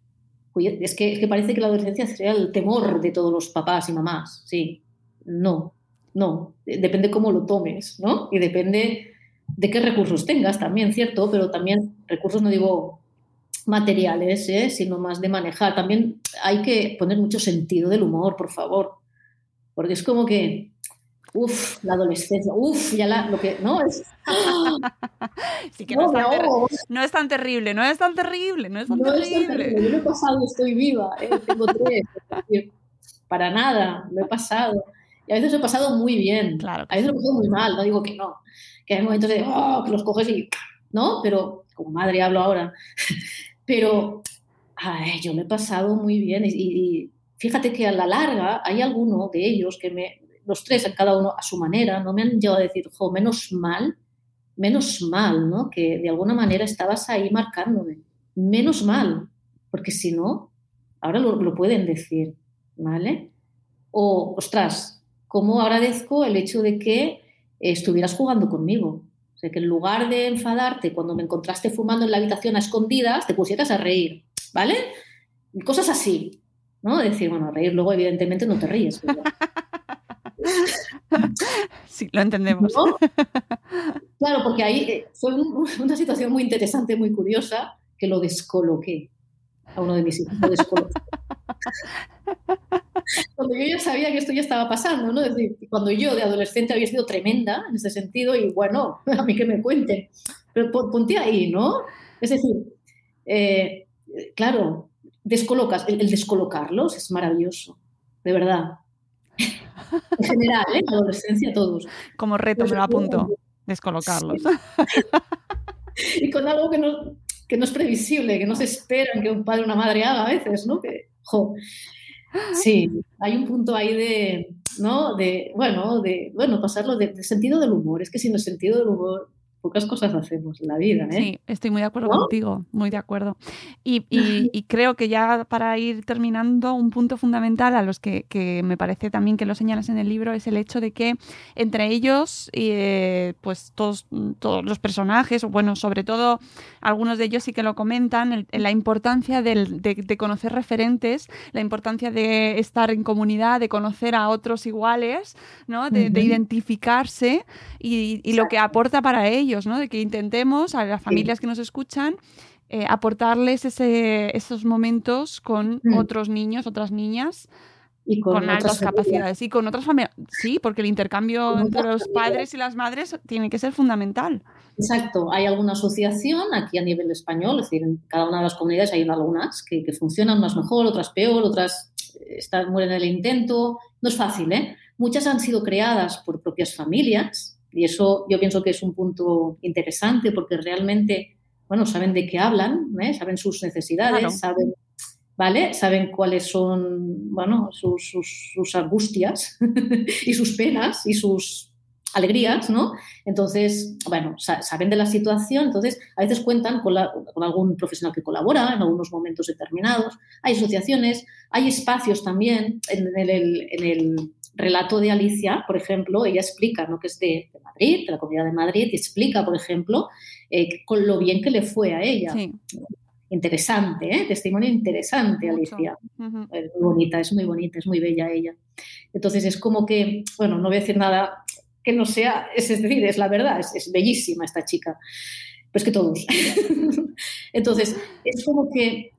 es que, es que parece que la adolescencia sería el temor de todos los papás y mamás. Sí, no, no. Depende cómo lo tomes, ¿no? Y depende de qué recursos tengas también, ¿cierto? Pero también recursos, no digo materiales, ¿eh? sino más de manejar. También hay que poner mucho sentido del humor, por favor. Porque es como que Uf, la adolescencia, uf, ya la, lo que, no, es... Sí que no, es tan terrible, no es tan terrible, no es tan terrible. Yo lo he pasado, estoy viva, ¿eh? tengo tres, para nada, lo he pasado. Y a veces lo he pasado muy bien, claro a veces lo he pasado muy mal, no digo que no, que hay momentos de, oh, que los coges y, ¿no? Pero, como madre hablo ahora, pero, yo lo he pasado muy bien y, fíjate que a la larga hay alguno de ellos que me, los tres, cada uno a su manera, no me han llegado a decir, jo, menos mal, menos mal, ¿no? Que de alguna manera estabas ahí marcándome. Menos mal, porque si no, ahora lo, pueden decir, ¿vale? O, ostras, ¿cómo agradezco el hecho de que estuvieras jugando conmigo? O sea, que en lugar de enfadarte cuando me encontraste fumando en la habitación a escondidas, te pusieras a reír, ¿vale? Cosas así, ¿no? decir, bueno, reír luego evidentemente no te ríes. Sí, lo entendemos. Claro, porque ahí eh, fue una situación muy interesante, muy curiosa, que lo descoloqué a uno de mis hijos. Lo descoloqué. Cuando yo ya sabía que esto ya estaba pasando, ¿no? Es decir, cuando yo de adolescente había sido tremenda en ese sentido y bueno, a mí que me cuente, pero ponte ahí, ¿no? Es decir, eh, claro, descolocas, el, descolocarlos es maravilloso, de verdad. en general, ¿eh? en la adolescencia todos. Como reto me lo apunto, descolocarlos. y con algo que no, que no es previsible, que no se esperan que un padre o una madre haga a veces, ¿no? Que, jo, Sí, hay un punto ahí de, ¿no? De, bueno, de, bueno, pasarlo de, sentido del humor. Es que sin el sentido del humor pocas cosas hacemos en la vida. ¿eh? Sí, estoy muy de acuerdo contigo, muy de acuerdo. Y, y, creo que ya para ir terminando, un punto fundamental a los que, que, me parece también que lo señalas en el libro es el hecho de que entre ellos, eh, pues todos, todos los personajes, bueno, sobre todo algunos de ellos sí que lo comentan, la importancia del, de, conocer referentes, la importancia de estar en comunidad, de conocer a otros iguales, ¿no? de, de identificarse y, y lo que aporta para ellos de que intentemos a las familias que nos escuchan eh, aportarles ese, esos momentos con mm. otros niños, otras niñas. Y con, altas capacidades y con otras familias. Sí, porque el intercambio entre los padres y las madres tiene que ser fundamental. Exacto. Hay alguna asociación aquí a nivel español, es decir, en cada una de las comunidades hay algunas que, que funcionan más mejor, otras peor, otras eh, están, mueren en el intento. No es fácil, ¿eh? Muchas han sido creadas por propias familias y eso yo pienso que es un punto interesante porque realmente, bueno, saben de qué hablan, ¿eh? saben sus necesidades, saben, ¿vale? Saben cuáles son, bueno, sus, sus, angustias y sus penas y sus alegrías, ¿no? Entonces, bueno, saben de la situación, entonces a veces cuentan con, con, algún profesional que colabora en algunos momentos determinados, hay asociaciones, hay espacios también en el, en el relato de Alicia, por ejemplo, ella explica, ¿no? que es de, Madrid, de la comunidad de Madrid, y explica, por ejemplo, eh, con lo bien que le fue a ella. Interesante, ¿eh? testimonio interesante, Alicia. Es muy bonita, es muy bonita, es muy bella ella. Entonces es como que, bueno, no voy a decir nada que no sea, es, decir, es la verdad, es, es bellísima esta chica. Pues que todos. Entonces, es como que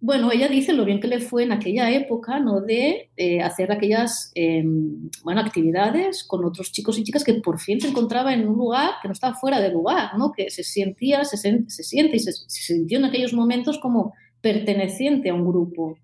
bueno, ella dice lo bien que le fue en aquella época, ¿no? De eh, hacer aquellas, bueno, actividades con otros chicos y chicas que por fin se encontraba en un lugar que no estaba fuera de lugar, ¿no? Que se sentía, se, se siente y se, sintió en aquellos momentos como perteneciente a un grupo.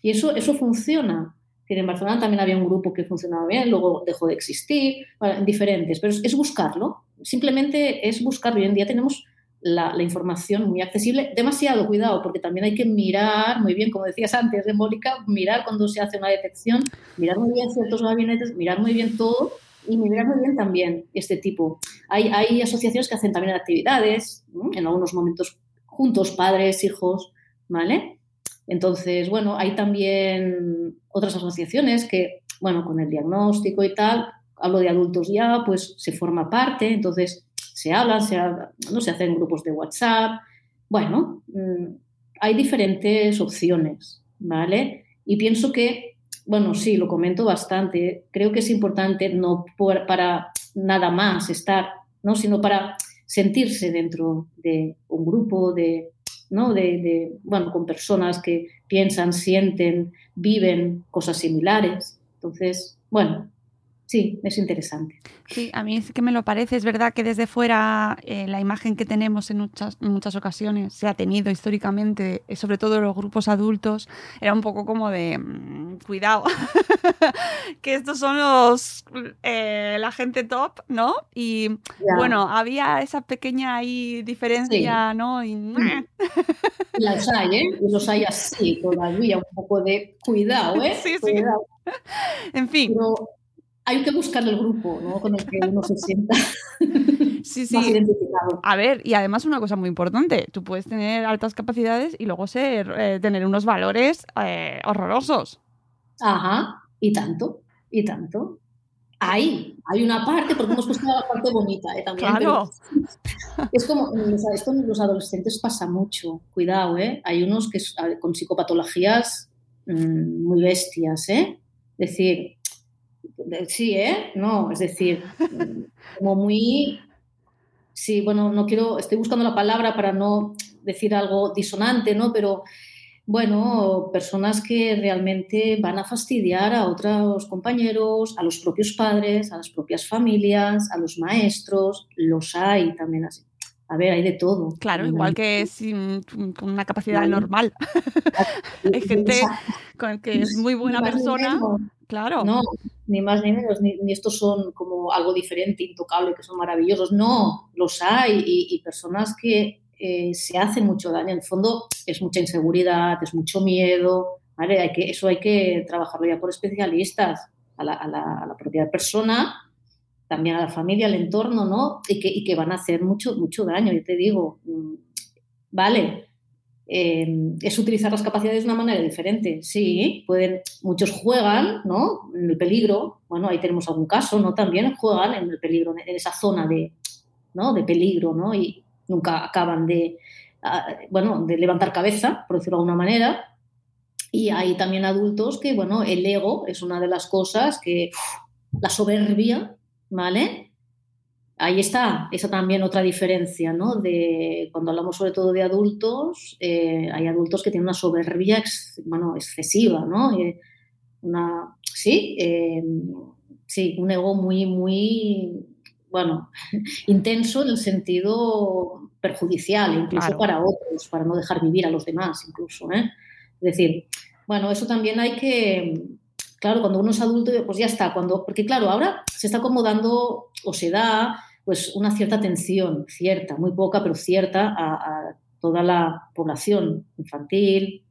Y eso, eso funciona. En Barcelona también había un grupo que funcionaba bien, luego dejó de existir, diferentes, pero es, es buscarlo. Simplemente es buscarlo. Hoy en día tenemos la, información muy accesible. Demasiado cuidado, porque también hay que mirar muy bien, como decías antes, de Mónica, mirar cuando se hace una detección, mirar muy bien ciertos gabinetes, mirar muy bien todo y mirar muy bien también este tipo. Hay, hay asociaciones que hacen también actividades, en algunos momentos juntos, padres, hijos, ¿vale? Entonces, bueno, hay también otras asociaciones que, bueno, con el diagnóstico y tal, hablo de adultos ya, pues se forma parte, entonces se hablan, se, ¿no? se hacen grupos de WhatsApp. Bueno, mm, hay diferentes opciones, ¿vale? Y pienso que, bueno, sí, lo comento bastante. Creo que es importante no para nada más estar, ¿no? sino para sentirse dentro de un grupo de, ¿no? De, de, bueno, con personas que piensan, sienten, viven cosas similares. Entonces, bueno, sí, es interesante. Sí, a mí sí que me lo parece. Es verdad que desde fuera eh, la imagen que tenemos en muchas, muchas ocasiones se ha tenido históricamente, eh, sobre todo los grupos adultos, era un poco como de mm, cuidado, que estos son los eh, la gente top, ¿no? Y bueno, había esa pequeña ahí diferencia, ¿no? Y, mm. Las hay, ¿eh? Los hay así todavía, un poco de cuidado, ¿eh? Sí, sí. En fin hay que buscar el grupo ¿no? con el que uno se sienta sí, sí. identificado. A ver, y además una cosa muy importante, tú puedes tener altas capacidades y luego ser, eh, tener unos valores eh, horrorosos. Ajá, y tanto, y tanto. Hay, hay una parte, porque hemos puesto la parte bonita ¿eh? también. Claro. Es como, esto en los adolescentes pasa mucho, cuidado, ¿eh? Hay unos que con psicopatologías mmm, muy bestias, ¿eh? Es decir, sí, ¿eh? No, es decir, como muy... Sí, bueno, no quiero, estoy buscando la palabra para no decir algo disonante, ¿no? Pero bueno, personas que realmente van a fastidiar a otros compañeros, a los propios padres, a las propias familias, a los maestros, los hay también así. A ver, hay de todo. Claro, igual que sin, con una capacidad normal. hay gente con que es muy buena persona. Claro. No, ni más ni menos, ni, estos son como algo diferente, intocable, que son maravillosos. No, los hay y personas que eh, se hace mucho daño. En el fondo es mucha inseguridad, es mucho miedo, ¿vale? Hay que, eso hay que trabajarlo ya por especialistas, a la, a la, propia persona, también a la familia, al entorno, ¿no? Y que, y que van a hacer mucho, mucho daño, yo te digo. Mm, vale, eh, es utilizar las capacidades de una manera diferente. Sí, pueden, muchos juegan, ¿no? En el peligro. Bueno, ahí tenemos algún caso, ¿no? También juegan en el peligro, en esa zona de, ¿no? de peligro, ¿no? Y, nunca acaban de, ah, bueno, de levantar cabeza, por decirlo de alguna manera. Y hay también adultos que, bueno, el ego es una de las cosas que, la soberbia, ¿vale? Ahí está, esa también otra diferencia, ¿no? De, cuando hablamos sobre todo de adultos, eh, hay adultos que tienen una soberbia, bueno, excesiva, ¿no? Eh, una, sí, eh, sí, un ego muy, muy, bueno, intenso en el sentido perjudicial, incluso para otros, para no dejar vivir a los demás, incluso. ¿eh? Es decir, bueno, eso también hay que, claro, cuando uno es adulto, pues ya está, cuando, porque claro, ahora se está acomodando o se da pues una cierta atención, cierta, muy poca, pero cierta a, a toda la población infantil,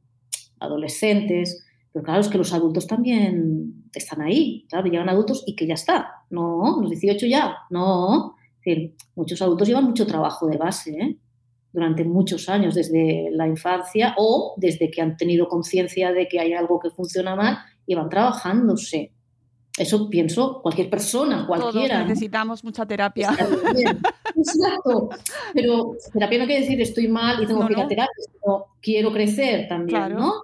adolescentes, pero claro, es que los adultos también están ahí, claro, llegan adultos y que ya está. No, los 18 ya, no. Es decir, muchos adultos llevan mucho trabajo de base, ¿eh? durante muchos años, desde la infancia o desde que han tenido conciencia de que hay algo que funciona mal y van trabajándose. Eso pienso cualquier persona, cualquiera. Todos necesitamos mucha terapia. Exacto. Pero terapia no quiere decir estoy mal y tengo que ir a terapia, sino quiero crecer también, ¿no?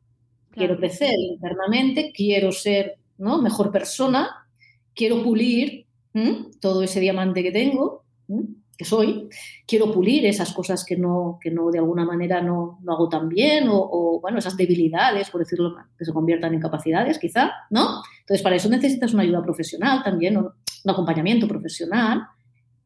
Quiero crecer internamente, quiero ser ¿no? mejor persona, quiero pulir todo ese diamante que tengo, que soy, quiero pulir esas cosas que no, que no de alguna manera no, no hago tan bien, o, bueno, esas debilidades, por decirlo que se conviertan en capacidades, quizá, ¿no? Entonces, para eso necesitas una ayuda profesional también, un acompañamiento profesional,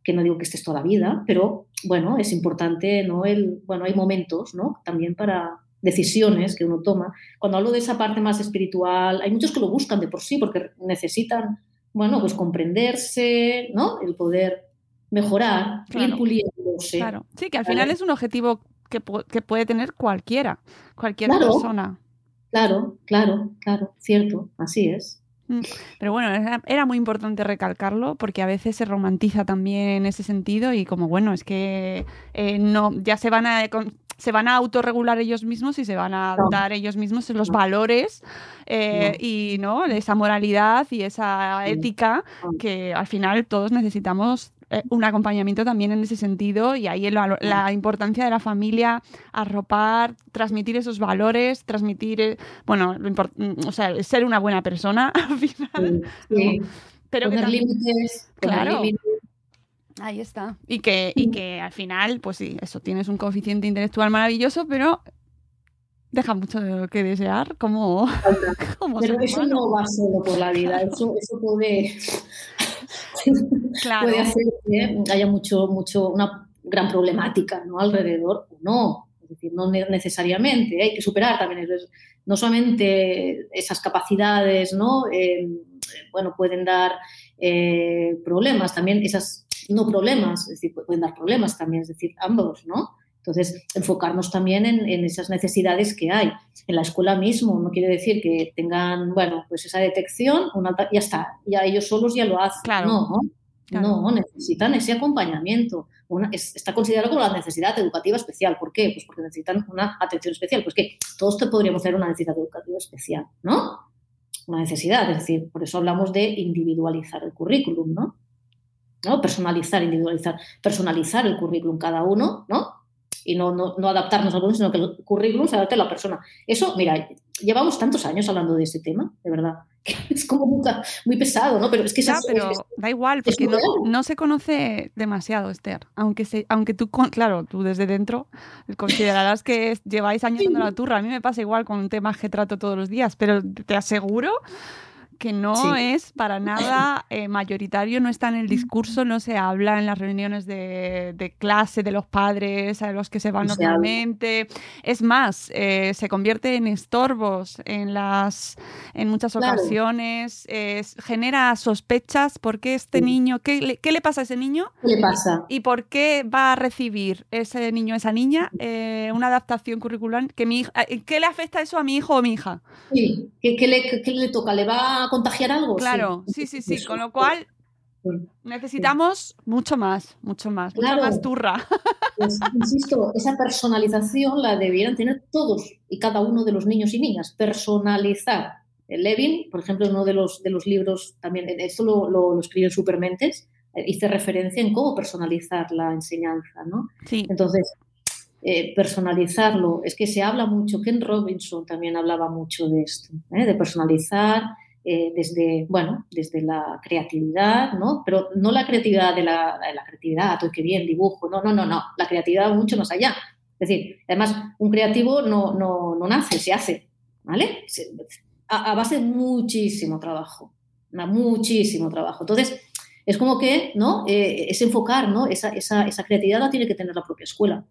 que no digo que estés toda la vida, pero bueno, es importante, ¿no? El, bueno, hay momentos, ¿no? También para, decisiones que uno toma. Cuando hablo de esa parte más espiritual, hay muchos que lo buscan de por sí porque necesitan, bueno, pues comprenderse, ¿no? El poder mejorar, ir puliéndose. Claro. Sí, que al final es un objetivo que, que, puede tener cualquiera, cualquier persona. Claro, claro, claro, cierto, así es. Mm. Pero bueno, era, muy importante recalcarlo porque a veces se romantiza también en ese sentido y como bueno, es que eh, no, ya se van a se van a autorregular ellos mismos y se van a dar ellos mismos los valores eh, y ¿no? esa moralidad y esa ética que al final todos necesitamos un acompañamiento también en ese sentido y ahí la, la, importancia de la familia, arropar, transmitir esos valores, transmitir, eh, bueno, mm, o sea, ser una buena persona al final. Sí, Pero poner límites, claro. Ahí está. Y que, y que al final, pues sí, eso, tienes un coeficiente intelectual maravilloso, pero deja mucho que desear como, Pero eso no va solo por la vida, eso, eso puede, puede hacer que haya mucho, mucho, una gran problemática ¿no? alrededor o no. Es decir, no necesariamente, hay que superar también no solamente esas capacidades, ¿no? Eh, bueno, pueden dar eh, problemas, también esas no problemas, es decir, pueden dar problemas también, es decir, ambos, ¿no? Entonces, enfocarnos también en, esas necesidades que hay. En la escuela mismo, no quiere decir que tengan, bueno, pues esa detección, una, ya está, ya ellos solos ya lo hacen. Claro. No, no, necesitan ese acompañamiento. está considerado como la necesidad educativa especial. ¿Por qué? Pues porque necesitan una atención especial. Pues que todos te podríamos tener una necesidad educativa especial, ¿no? una necesidad, es decir, por eso hablamos de individualizar el currículum, ¿no? ¿No? Personalizar, individualizar, personalizar el currículum cada uno, ¿no? Y no, no, no adaptarnos al currículum, sino que el currículum se adapte a la persona. Eso, mira, llevamos tantos años hablando de este tema, de verdad. Es como muy, muy pesado, ¿no? Pero es que Ya, es, pero es- da igual, es porque no, no se conoce demasiado, Esther. Aunque, se, aunque tú, claro, tú desde dentro considerarás que es- lleváis años dando la turra. A mí me pasa igual con temas que trato todos los días, pero te aseguro que no Sí. es para nada eh, mayoritario, no está en el discurso, no se habla en las reuniones de, de clase de los padres a los que se van No se habla. normalmente. Es más, eh, se convierte en estorbos en las en muchas Claro. ocasiones, es- genera sospechas por qué este Sí. niño, qué le, qué le pasa a ese niño ¿Qué le pasa? y por qué va a recibir ese niño, esa niña, eh, una adaptación curricular que mi hija, ¿qué le afecta eso a mi hijo o mi hija? Sí. ¿Qué, qué le, qué le toca? ¿Le va a contagiar algo? Claro, sí, sí, sí, con lo cual necesitamos mucho más, mucho más, mucha Claro. más turra. Pues, insisto, esa personalización la debieran tener todos y cada uno de los niños y niñas. Personalizar. Levin, por ejemplo, en uno de los, de los libros, también, esto lo, lo, lo escribió en Supermentes, eh, hice referencia en cómo personalizar la enseñanza, ¿no? Sí, Entonces, eh, personalizarlo, es que se habla mucho, Ken Robinson también hablaba mucho de esto, ¿eh? de personalizar eh, desde, bueno, desde la creatividad, ¿no? Pero no la creatividad de la, de la creatividad, oh, qué bien, dibujo, no, no, no, no, la creatividad mucho más allá. Es decir, además, un creativo no, no, no nace, se hace, ¿vale? Se- a, a base de muchísimo trabajo, muchísimo trabajo. Entonces, es como que, ¿no? Eh, es enfocar, ¿no? Esa, esa, esa creatividad la tiene que tener la propia escuela,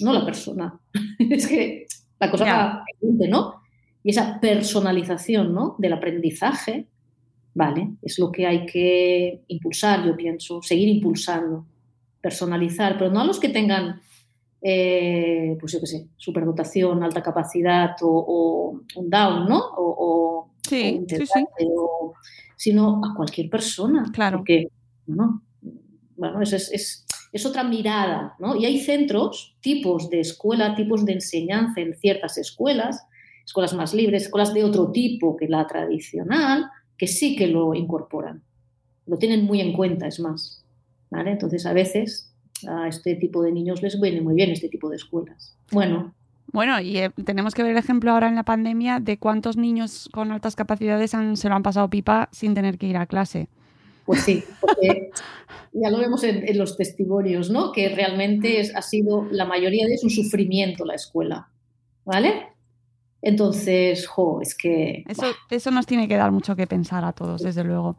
no la persona. es que la cosa va ¿no? Y esa personalización, ¿no? Del aprendizaje, ¿vale? Es lo que hay que impulsar, yo pienso, seguir impulsando, personalizar, pero no a los que tengan, eh, pues yo qué sé, superdotación, alta capacidad o, o un down, ¿no? O, o- Sí, un sí, sí. Sino a cualquier persona. Claro. Porque, bueno, bueno, eso es, es, es otra mirada, ¿no? Y hay centros, tipos de escuela, tipos de enseñanza en ciertas escuelas, escuelas más libres, escuelas de otro tipo que la tradicional, que sí que lo incorporan. Lo tienen muy en cuenta, es más. ¿vale? Entonces, a veces a este tipo de niños les viene muy bien este tipo de escuelas. Bueno, Bueno, y eh, tenemos que ver el ejemplo ahora en la pandemia de cuántos niños con altas capacidades han- se lo han pasado pipa sin tener que ir a clase. Pues sí, porque ya lo vemos en, en los testimonios, ¿no? Que realmente es- ha sido, la mayoría de es un sufrimiento la escuela, ¿vale? Entonces, jo, es que Eso, eso nos tiene que dar mucho que pensar a todos, desde luego.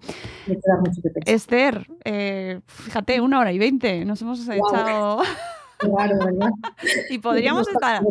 me queda mucho que pensar. Esther, eh, fíjate, una hora y veinte, nos hemos echado... Qué raro, ¿verdad? y podríamos estar,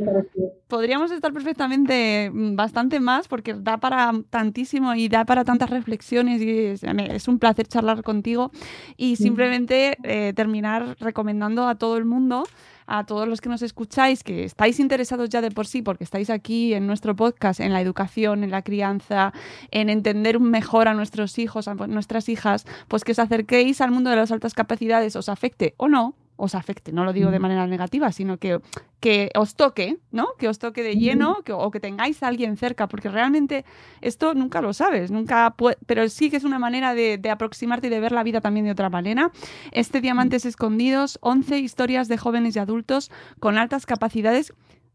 podríamos estar perfectamente mm, bastante más porque da para tantísimo y da para tantas reflexiones y es un placer charlar contigo y simplemente eh, terminar recomendando a todo el mundo a todos los que nos escucháis que estáis interesados ya de por sí porque estáis aquí en nuestro podcast en la educación en la crianza en entender mejor a nuestros hijos a nuestras hijas pues que os acerquéis al mundo de las altas capacidades os afecte o no os afecte, no lo digo de manera negativa, sino que, que os toque, ¿no? Que os toque de lleno que- o que tengáis a alguien cerca, porque realmente esto nunca lo sabes, nunca pero sí que es una manera de, de aproximarte y de ver la vida también de otra manera. Este Diamantes Escondidos, 11 historias de jóvenes y adultos con altas capacidades.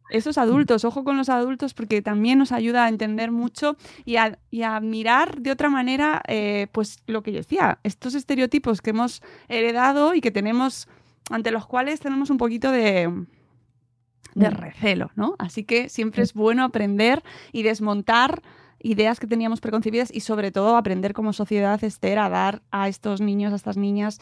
Esos adultos, ojo con los adultos, porque también nos ayuda a entender mucho y a, y a mirar de otra manera, eh, pues lo que yo decía, estos estereotipos que hemos heredado y que tenemos ante los cuales tenemos un poquito de, de Mm. recelo, ¿no? Así que siempre es bueno aprender y desmontar ideas que teníamos preconcebidas y sobre todo aprender como sociedad, Esther, a dar a estos niños, a estas niñas,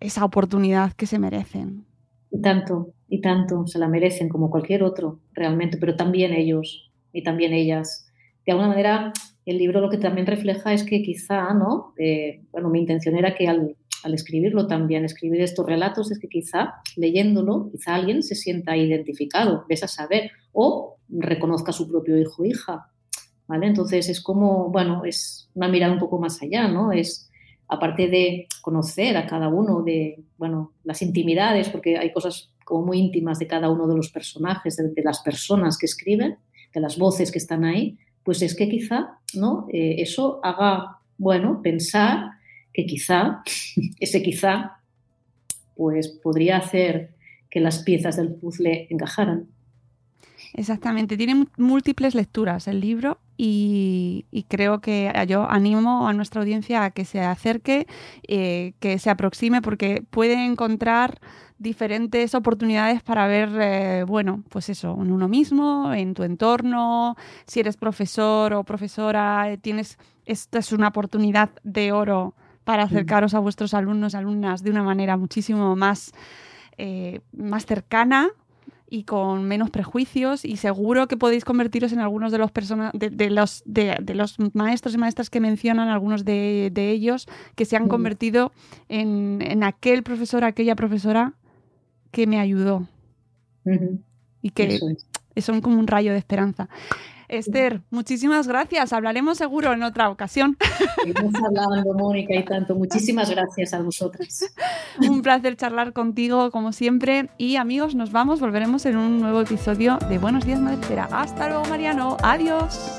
esa oportunidad que se merecen. Y tanto, y tanto, se la merecen como cualquier otro, realmente, pero también ellos y también ellas. De alguna manera, el libro lo que también refleja es que quizá, ¿no? Eh, bueno, mi intención era que al, al escribirlo también, escribir estos relatos, es que quizá leyéndolo, quizá alguien se sienta identificado, ves a saber, o reconozca a su propio hijo o hija, ¿vale? Entonces es como, bueno, es una mirada un poco más allá, ¿no? Es, aparte de conocer a cada uno de, bueno, las intimidades, porque hay cosas como muy íntimas de cada uno de los personajes, de, las personas que escriben, de las voces que están ahí, pues es que quizá ¿no? Eh, eso haga, bueno, pensar que quizá, ese quizá, pues podría hacer que las piezas del puzzle encajaran. Exactamente, tiene múltiples lecturas el libro y, creo que yo animo a nuestra audiencia a que se acerque, eh, que se aproxime, porque puede encontrar diferentes oportunidades para ver, eh, bueno, pues eso, en uno mismo, en tu entorno, si eres profesor o profesora, eh, tienes, esta es una oportunidad de oro para acercaros a vuestros alumnos, alumnas de una manera muchísimo más, más cercana, y con menos prejuicios. Y seguro que podéis convertiros en algunos de los, de, los, de, los maestros y maestras que mencionan, algunos de, ellos que se han convertido en, aquel profesor, aquella profesora que me ayudó. Y que son como un rayo de esperanza. Esther, muchísimas gracias. Hablaremos seguro en otra ocasión. Hemos hablado, Mónica, y tanto. Muchísimas gracias a vosotras. un placer charlar contigo, como siempre. Y amigos, nos vamos. Volveremos en un nuevo episodio de Buenos Días, Madre Espera. Hasta luego, Mariano. Adiós.